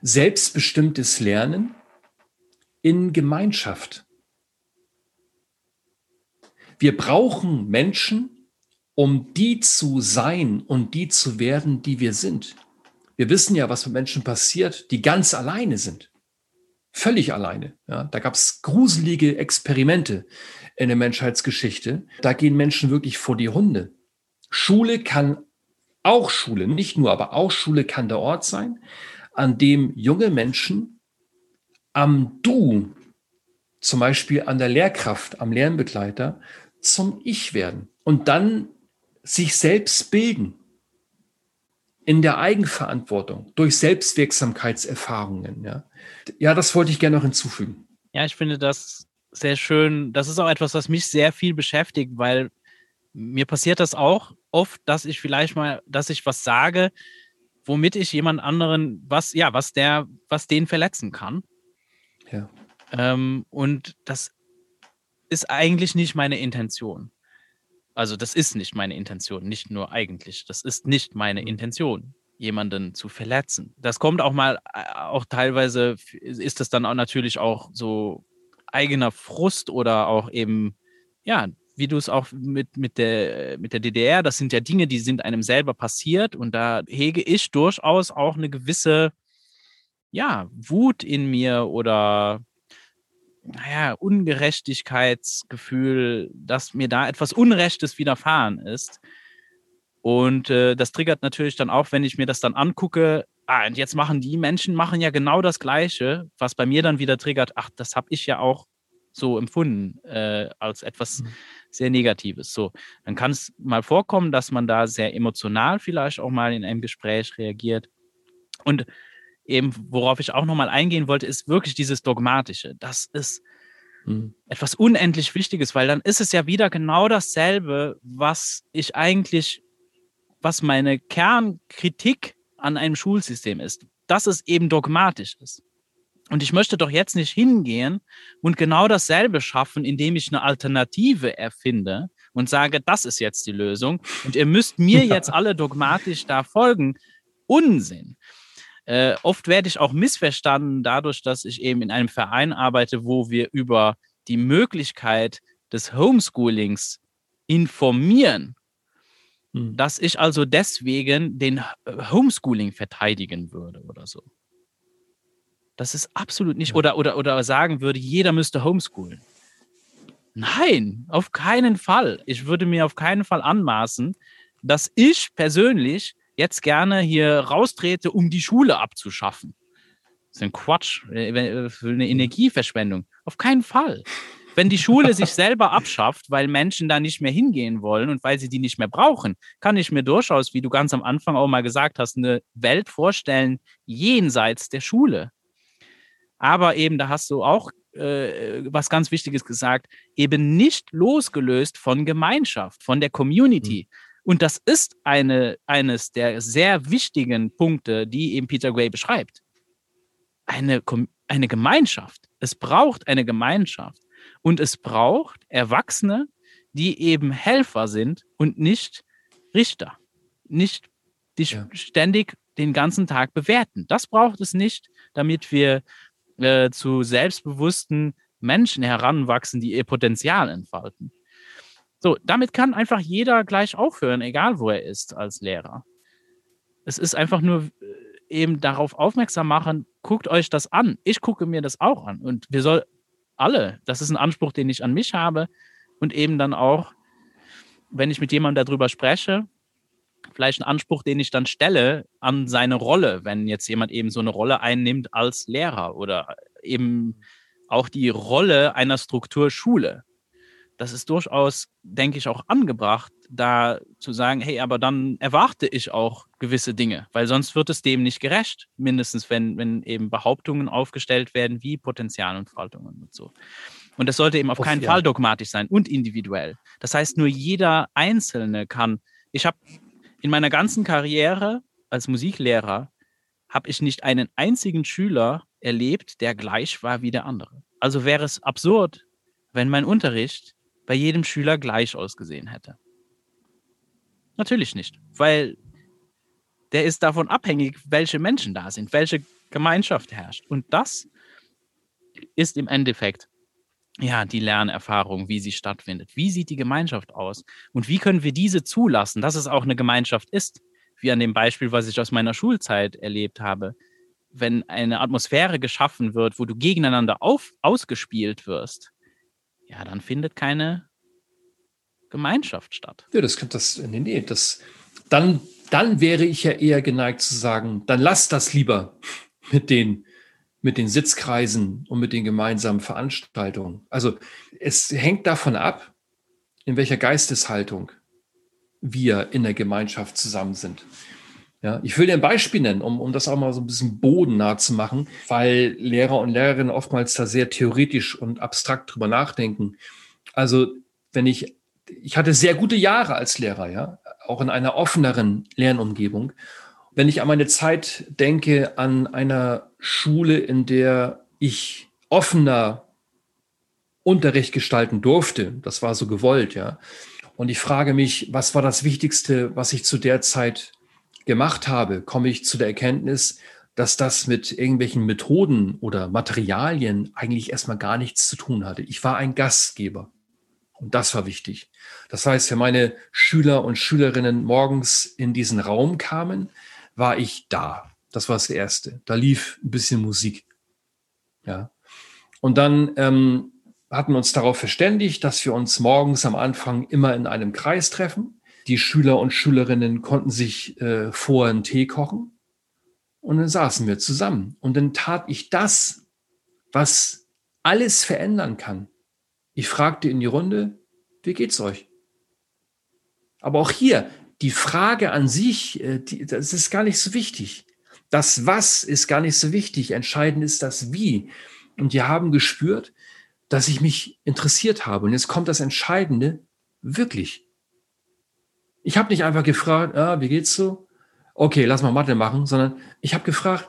Selbstbestimmtes Lernen in Gemeinschaft. Wir brauchen Menschen, um die zu sein und die zu werden, die wir sind. Wir wissen ja, was mit Menschen passiert, die ganz alleine sind. Völlig alleine. Ja, da gab es gruselige Experimente in der Menschheitsgeschichte. Da gehen Menschen wirklich vor die Hunde. Schule kann auch Schule, nicht nur, aber auch Schule kann der Ort sein, an dem junge Menschen am Du, zum Beispiel an der Lehrkraft, am Lernbegleiter, zum Ich werden und dann sich selbst bilden in der Eigenverantwortung durch Selbstwirksamkeitserfahrungen. Ja, ja das wollte ich gerne noch hinzufügen. Ja, ich finde das sehr schön. Das ist auch etwas, was mich sehr viel beschäftigt, weil mir passiert das auch oft, dass ich vielleicht mal, dass ich was sage, womit ich jemand anderen was, ja, was der, was den verletzen kann. Ja. Ähm, und das ist eigentlich nicht meine Intention. Also das ist nicht meine Intention, nicht nur eigentlich. Das ist nicht meine mhm. Intention, jemanden zu verletzen. Das kommt auch mal, äh, auch teilweise ist das dann auch natürlich auch so eigener Frust oder auch eben, ja, wie du es auch mit, mit, der, mit der DDR, das sind ja Dinge, die sind einem selber passiert und da hege ich durchaus auch eine gewisse, ja, Wut in mir oder naja, Ungerechtigkeitsgefühl, dass mir da etwas Unrechtes widerfahren ist. Und äh, das triggert natürlich dann auch, wenn ich mir das dann angucke, ah, und jetzt machen die Menschen machen ja genau das Gleiche, was bei mir dann wieder triggert, ach, das habe ich ja auch so empfunden, äh, als etwas mhm. sehr Negatives. So, dann kann es mal vorkommen, dass man da sehr emotional vielleicht auch mal in einem Gespräch reagiert. Und eben, worauf ich auch nochmal eingehen wollte, ist wirklich dieses Dogmatische. Das ist mhm. etwas unendlich Wichtiges, weil dann ist es ja wieder genau dasselbe, was ich eigentlich, was meine Kernkritik an einem Schulsystem ist, dass es eben dogmatisch ist. Und ich möchte doch jetzt nicht hingehen und genau dasselbe schaffen, indem ich eine Alternative erfinde und sage, das ist jetzt die Lösung und ihr müsst mir jetzt alle dogmatisch da folgen. Unsinn. Äh, oft werde ich auch missverstanden dadurch, dass ich eben in einem Verein arbeite, wo wir über die Möglichkeit des Homeschoolings informieren, hm. dass ich also deswegen den Homeschooling verteidigen würde oder so. Das ist absolut nicht. Oder, oder, oder sagen würde, jeder müsste homeschoolen. Nein, auf keinen Fall. Ich würde mir auf keinen Fall anmaßen, dass ich persönlich jetzt gerne hier raustrete, um die Schule abzuschaffen. Das ist ein Quatsch, äh, äh, für eine Energieverschwendung. Auf keinen Fall. Wenn die Schule sich selber abschafft, weil Menschen da nicht mehr hingehen wollen und weil sie die nicht mehr brauchen, kann ich mir durchaus, wie du ganz am Anfang auch mal gesagt hast, eine Welt vorstellen jenseits der Schule. Aber eben, da hast du auch äh, was ganz Wichtiges gesagt, eben nicht losgelöst von Gemeinschaft, von der Community. Mhm. Und das ist eine, eines der sehr wichtigen Punkte, die eben Peter Gray beschreibt. Eine, eine Gemeinschaft. Es braucht eine Gemeinschaft. Und es braucht Erwachsene, die eben Helfer sind und nicht Richter. Nicht die ja. ständig den ganzen Tag bewerten. Das braucht es nicht, damit wir äh, zu selbstbewussten Menschen heranwachsen, die ihr Potenzial entfalten. So, damit kann einfach jeder gleich aufhören, egal wo er ist als Lehrer. Es ist einfach nur äh, eben darauf aufmerksam machen, guckt euch das an. Ich gucke mir das auch an. Und wir sollen alle, das ist ein Anspruch, den ich an mich habe. Und eben dann auch, wenn ich mit jemandem darüber spreche, vielleicht ein Anspruch, den ich dann stelle an seine Rolle, wenn jetzt jemand eben so eine Rolle einnimmt als Lehrer oder eben auch die Rolle einer Struktur Schule. Das ist durchaus, denke ich, auch angebracht, da zu sagen, hey, aber dann erwarte ich auch gewisse Dinge, weil sonst wird es dem nicht gerecht, mindestens wenn, wenn eben Behauptungen aufgestellt werden wie Potenzialentfaltungen und so. Und das sollte eben auf keinen ja. Fall dogmatisch sein und individuell. Das heißt, nur jeder Einzelne kann. Ich habe in meiner ganzen Karriere als Musiklehrer habe ich nicht einen einzigen Schüler erlebt, der gleich war wie der andere. Also wäre es absurd, wenn mein Unterricht bei jedem Schüler gleich ausgesehen hätte. Natürlich nicht, weil der ist davon abhängig, welche Menschen da sind, welche Gemeinschaft herrscht. Und das ist im Endeffekt ja, die Lernerfahrung, wie sie stattfindet. Wie sieht die Gemeinschaft aus? Und wie können wir diese zulassen, dass es auch eine Gemeinschaft ist? Wie an dem Beispiel, was ich aus meiner Schulzeit erlebt habe. Wenn eine Atmosphäre geschaffen wird, wo du gegeneinander auf, ausgespielt wirst, ja, dann findet keine Gemeinschaft statt. Ja, das könnte das, nee, nee, das, dann, dann wäre ich ja eher geneigt zu sagen, dann lass das lieber mit den mit den Sitzkreisen und mit den gemeinsamen Veranstaltungen. Also es hängt davon ab, in welcher Geisteshaltung wir in der Gemeinschaft zusammen sind. Ja, ich will dir ein Beispiel nennen, um, um das auch mal so ein bisschen bodennah zu machen, weil Lehrer und Lehrerinnen oftmals da sehr theoretisch und abstrakt drüber nachdenken. Also wenn ich, ich hatte sehr gute Jahre als Lehrer, ja, auch in einer offeneren Lernumgebung. Wenn ich an meine Zeit denke, an einer Schule, in der ich offener Unterricht gestalten durfte, das war so gewollt, ja. Und ich frage mich, was war das Wichtigste, was ich zu der Zeit gemacht habe? Komme ich zu der Erkenntnis, dass das mit irgendwelchen Methoden oder Materialien eigentlich erstmal gar nichts zu tun hatte. Ich war ein Gastgeber. Und das war wichtig. Das heißt, wenn meine Schüler und Schülerinnen morgens in diesen Raum kamen, war ich da. Das war das Erste. Da lief ein bisschen Musik. Ja. Und dann ähm, hatten wir uns darauf verständigt, dass wir uns morgens am Anfang immer in einem Kreis treffen. Die Schüler und Schülerinnen konnten sich äh, vorher einen Tee kochen. Und dann saßen wir zusammen. Und dann tat ich das, was alles verändern kann. Ich fragte in die Runde, wie geht's euch? Aber auch hier, die Frage an sich, äh, die, das ist gar nicht so wichtig. Das Was ist gar nicht so wichtig. Entscheidend ist das Wie. Und die haben gespürt, dass ich mich interessiert habe. Und jetzt kommt das Entscheidende, wirklich. Ich habe nicht einfach gefragt, ah, wie geht's so? Okay, lass mal Mathe machen, sondern ich habe gefragt,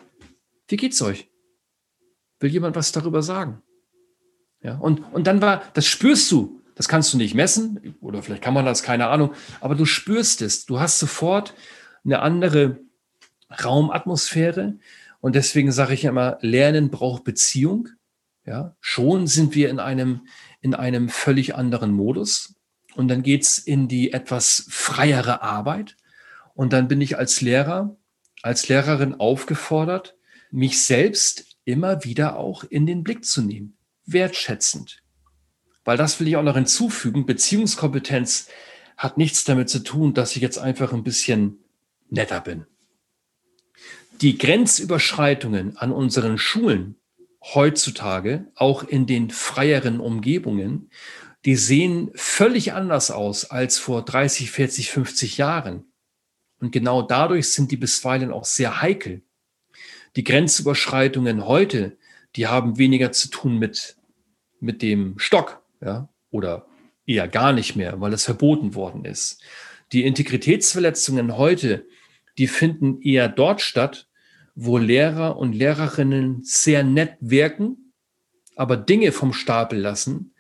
wie geht's euch? Will jemand was darüber sagen? Ja, und, und dann war, das spürst du. Das kannst du nicht messen, oder vielleicht kann man das, keine Ahnung, aber du spürst es. Du hast sofort eine andere Raumatmosphäre. Und deswegen sage ich immer, Lernen braucht Beziehung. Ja, schon sind wir in einem, in einem völlig anderen Modus. Und dann geht's in die etwas freiere Arbeit. Und dann bin ich als Lehrer, als Lehrerin aufgefordert, mich selbst immer wieder auch in den Blick zu nehmen, wertschätzend. Weil das will ich auch noch hinzufügen, Beziehungskompetenz hat nichts damit zu tun, dass ich jetzt einfach ein bisschen netter bin. Die Grenzüberschreitungen an unseren Schulen heutzutage, auch in den freieren Umgebungen, die sehen völlig anders aus als vor 30, 40, 50 Jahren. Und genau dadurch sind die bisweilen auch sehr heikel. Die Grenzüberschreitungen heute, die haben weniger zu tun mit, mit dem Stock, ja, oder eher gar nicht mehr, weil es verboten worden ist. Die Integritätsverletzungen heute, die finden eher dort statt, wo Lehrer und Lehrerinnen sehr nett wirken, aber Dinge vom Stapel lassen,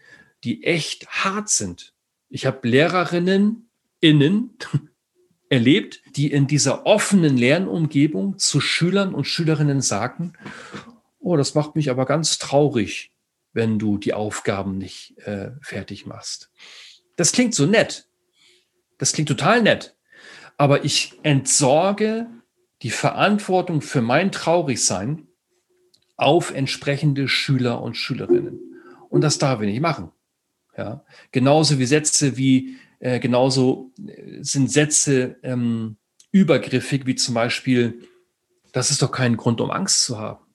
die echt hart sind. Ich habe Lehrerinnen innen erlebt, die in dieser offenen Lernumgebung zu Schülern und Schülerinnen sagten, oh, das macht mich aber ganz traurig, wenn du die Aufgaben nicht äh, fertig machst. Das klingt so nett. Das klingt total nett. Aber ich entsorge die Verantwortung für mein Traurigsein auf entsprechende Schüler und Schülerinnen. Und das darf ich nicht machen. Ja, genauso wie Sätze wie, äh, genauso äh, sind Sätze ähm, übergriffig, wie zum Beispiel, das ist doch kein Grund, um Angst zu haben.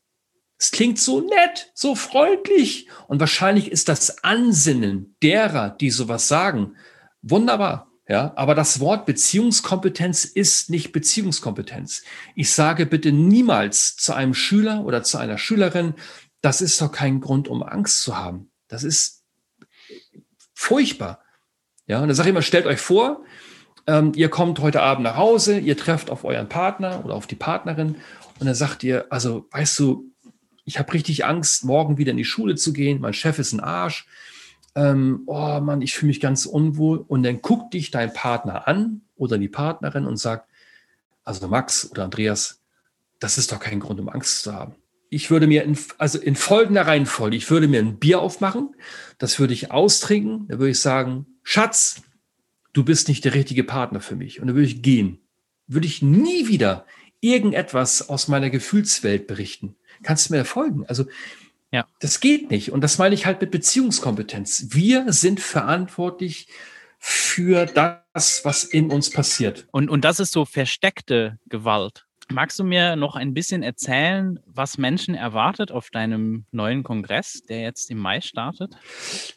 Es klingt so nett, so freundlich. Und wahrscheinlich ist das Ansinnen derer, die sowas sagen, wunderbar. Ja, aber das Wort Beziehungskompetenz ist nicht Beziehungskompetenz. Ich sage bitte niemals zu einem Schüler oder zu einer Schülerin, das ist doch kein Grund, um Angst zu haben. Das ist furchtbar. Ja, und dann sage ich immer, stellt euch vor, ähm, ihr kommt heute Abend nach Hause, ihr trefft auf euren Partner oder auf die Partnerin und dann sagt ihr, also weißt du, ich habe richtig Angst, morgen wieder in die Schule zu gehen, mein Chef ist ein Arsch ähm, oh Mann, ich fühle mich ganz unwohl. Und dann guckt dich dein Partner an oder die Partnerin und sagt, also Max oder Andreas, das ist doch kein Grund, um Angst zu haben. Ich würde mir, in, also in folgender Reihenfolge, ich würde mir ein Bier aufmachen, das würde ich austrinken, da würde ich sagen, Schatz, du bist nicht der richtige Partner für mich. Und dann würde ich gehen. Würde ich nie wieder irgendetwas aus meiner Gefühlswelt berichten. Kannst du mir folgen? Also ja. Das geht nicht. Und das meine ich halt mit Beziehungskompetenz. Wir sind verantwortlich für das, was in uns passiert. Und, und das ist so versteckte Gewalt. Magst du mir noch ein bisschen erzählen, was Menschen erwartet auf deinem neuen Kongress, der jetzt im Mai startet?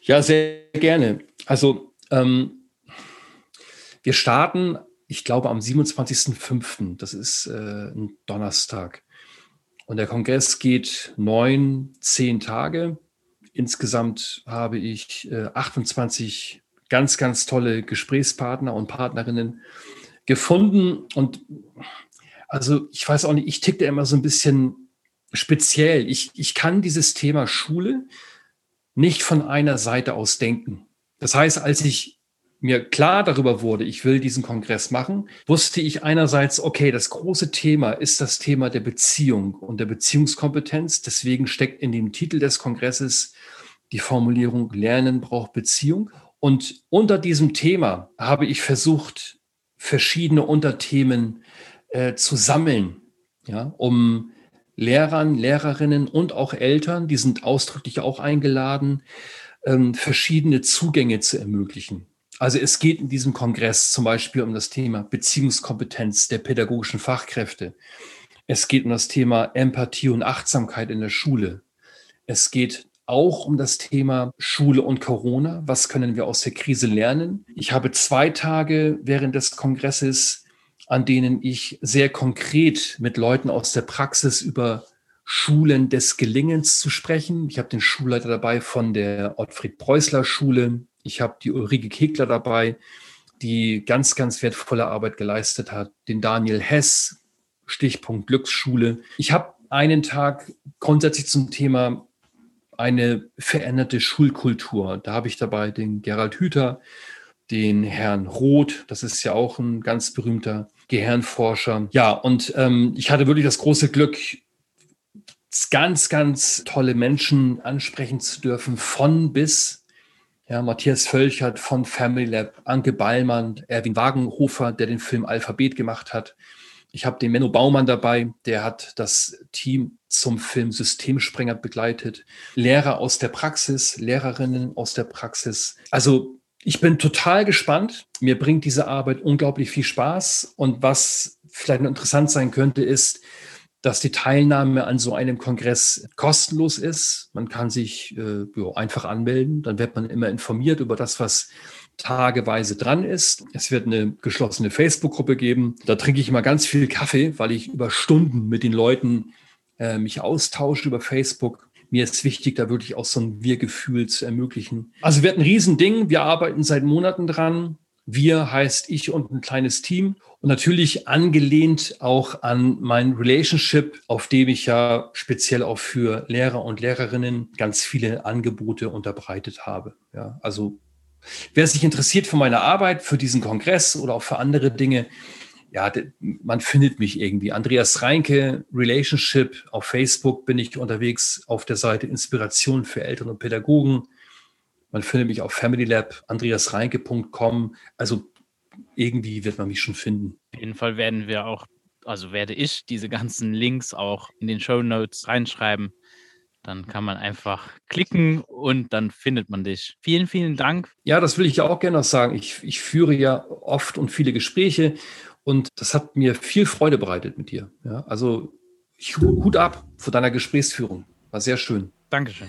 Ja, sehr gerne. Also ähm, wir starten, ich glaube, am 27.05. Das ist äh, ein Donnerstag. Und der Kongress geht neun, zehn Tage. Insgesamt habe ich äh, 28 ganz, ganz tolle Gesprächspartner und Partnerinnen gefunden. Und also ich weiß auch nicht, ich ticke immer so ein bisschen speziell. Ich, ich kann dieses Thema Schule nicht von einer Seite aus denken. Das heißt, als ich mir klar darüber wurde, ich will diesen Kongress machen, wusste ich einerseits, okay, das große Thema ist das Thema der Beziehung und der Beziehungskompetenz. Deswegen steckt in dem Titel des Kongresses die Formulierung Lernen braucht Beziehung. Und unter diesem Thema habe ich versucht, verschiedene Unterthemen äh, zu sammeln, ja, um Lehrern, Lehrerinnen und auch Eltern, die sind ausdrücklich auch eingeladen, ähm, verschiedene Zugänge zu ermöglichen. Also es geht in diesem Kongress zum Beispiel um das Thema Beziehungskompetenz der pädagogischen Fachkräfte. Es geht um das Thema Empathie und Achtsamkeit in der Schule. Es geht auch um das Thema Schule und Corona. Was können wir aus der Krise lernen? Ich habe zwei Tage während des Kongresses, an denen ich sehr konkret mit Leuten aus der Praxis über Schulen des Gelingens zu sprechen. Ich habe den Schulleiter dabei von der Ottfried Preußler Schule ich habe die Ulrike Kegler dabei, die ganz, ganz wertvolle Arbeit geleistet hat. Den Daniel Hess, Stichpunkt Glücksschule. Ich habe einen Tag grundsätzlich zum Thema eine veränderte Schulkultur. Da habe ich dabei den Gerald Hüther, den Herrn Roth, das ist ja auch ein ganz berühmter Gehirnforscher. Ja, und ähm, ich hatte wirklich das große Glück, ganz, ganz tolle Menschen ansprechen zu dürfen, von bis ja, Matthias Völchert von Family Lab, Anke Ballmann, Erwin Wagenhofer, der den Film Alphabet gemacht hat, Ich habe den Menno Baumann dabei, der hat das Team zum Film Systemsprenger begleitet. Lehrer aus der Praxis, Lehrerinnen aus der Praxis. Also ich bin total gespannt. Mir bringt diese Arbeit unglaublich viel Spaß. Und was vielleicht noch interessant sein könnte, ist, dass die Teilnahme an so einem Kongress kostenlos ist. Man kann sich äh, einfach anmelden. Dann wird man immer informiert über das, was tageweise dran ist. Es wird eine geschlossene Facebook-Gruppe geben. Da trinke ich immer ganz viel Kaffee, weil ich über Stunden mit den Leuten äh, mich austausche über Facebook. Mir ist wichtig, da wirklich auch so ein Wir-Gefühl zu ermöglichen. Also wird ein Riesending. Wir arbeiten seit Monaten dran. Wir heißt ich und ein kleines Team. Und natürlich angelehnt auch an mein Relationship, auf dem ich ja speziell auch für Lehrer und Lehrerinnen ganz viele Angebote unterbreitet habe. Ja, also Wer sich interessiert für meine Arbeit, für diesen Kongress oder auch für andere Dinge, ja, man findet mich irgendwie. Andreas Reinke, Relationship, auf Facebook bin ich unterwegs, auf der Seite Inspiration für Eltern und Pädagogen. Man findet mich auf FamilyLab, andreasreinke.com. Also irgendwie wird man mich schon finden. Auf jeden Fall werden wir auch, also werde ich diese ganzen Links auch in den Show Notes reinschreiben. Dann kann man einfach klicken und dann findet man dich. Vielen, vielen Dank. Ja, das will ich ja auch gerne noch sagen. Ich, ich führe ja oft und viele Gespräche und das hat mir viel Freude bereitet mit dir. Ja, also Hut ab vor deiner Gesprächsführung. War sehr schön. Dankeschön.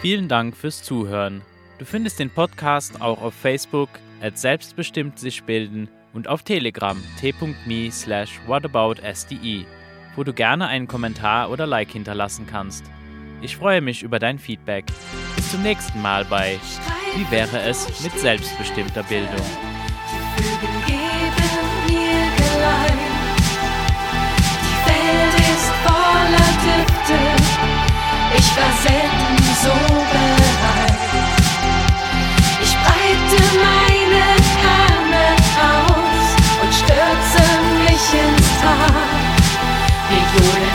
Vielen Dank fürs Zuhören. Du findest den Podcast auch auf Facebook als selbstbestimmt sich bilden und auf Telegram t.me slash whataboutsde, wo du gerne einen Kommentar oder Like hinterlassen kannst. Ich freue mich über dein Feedback. Bis zum nächsten Mal bei Wie wäre es mit selbstbestimmter Bildung? war selten so bereit. Ich breite meine Arme aus und stürze mich ins Tal. Wie Jodel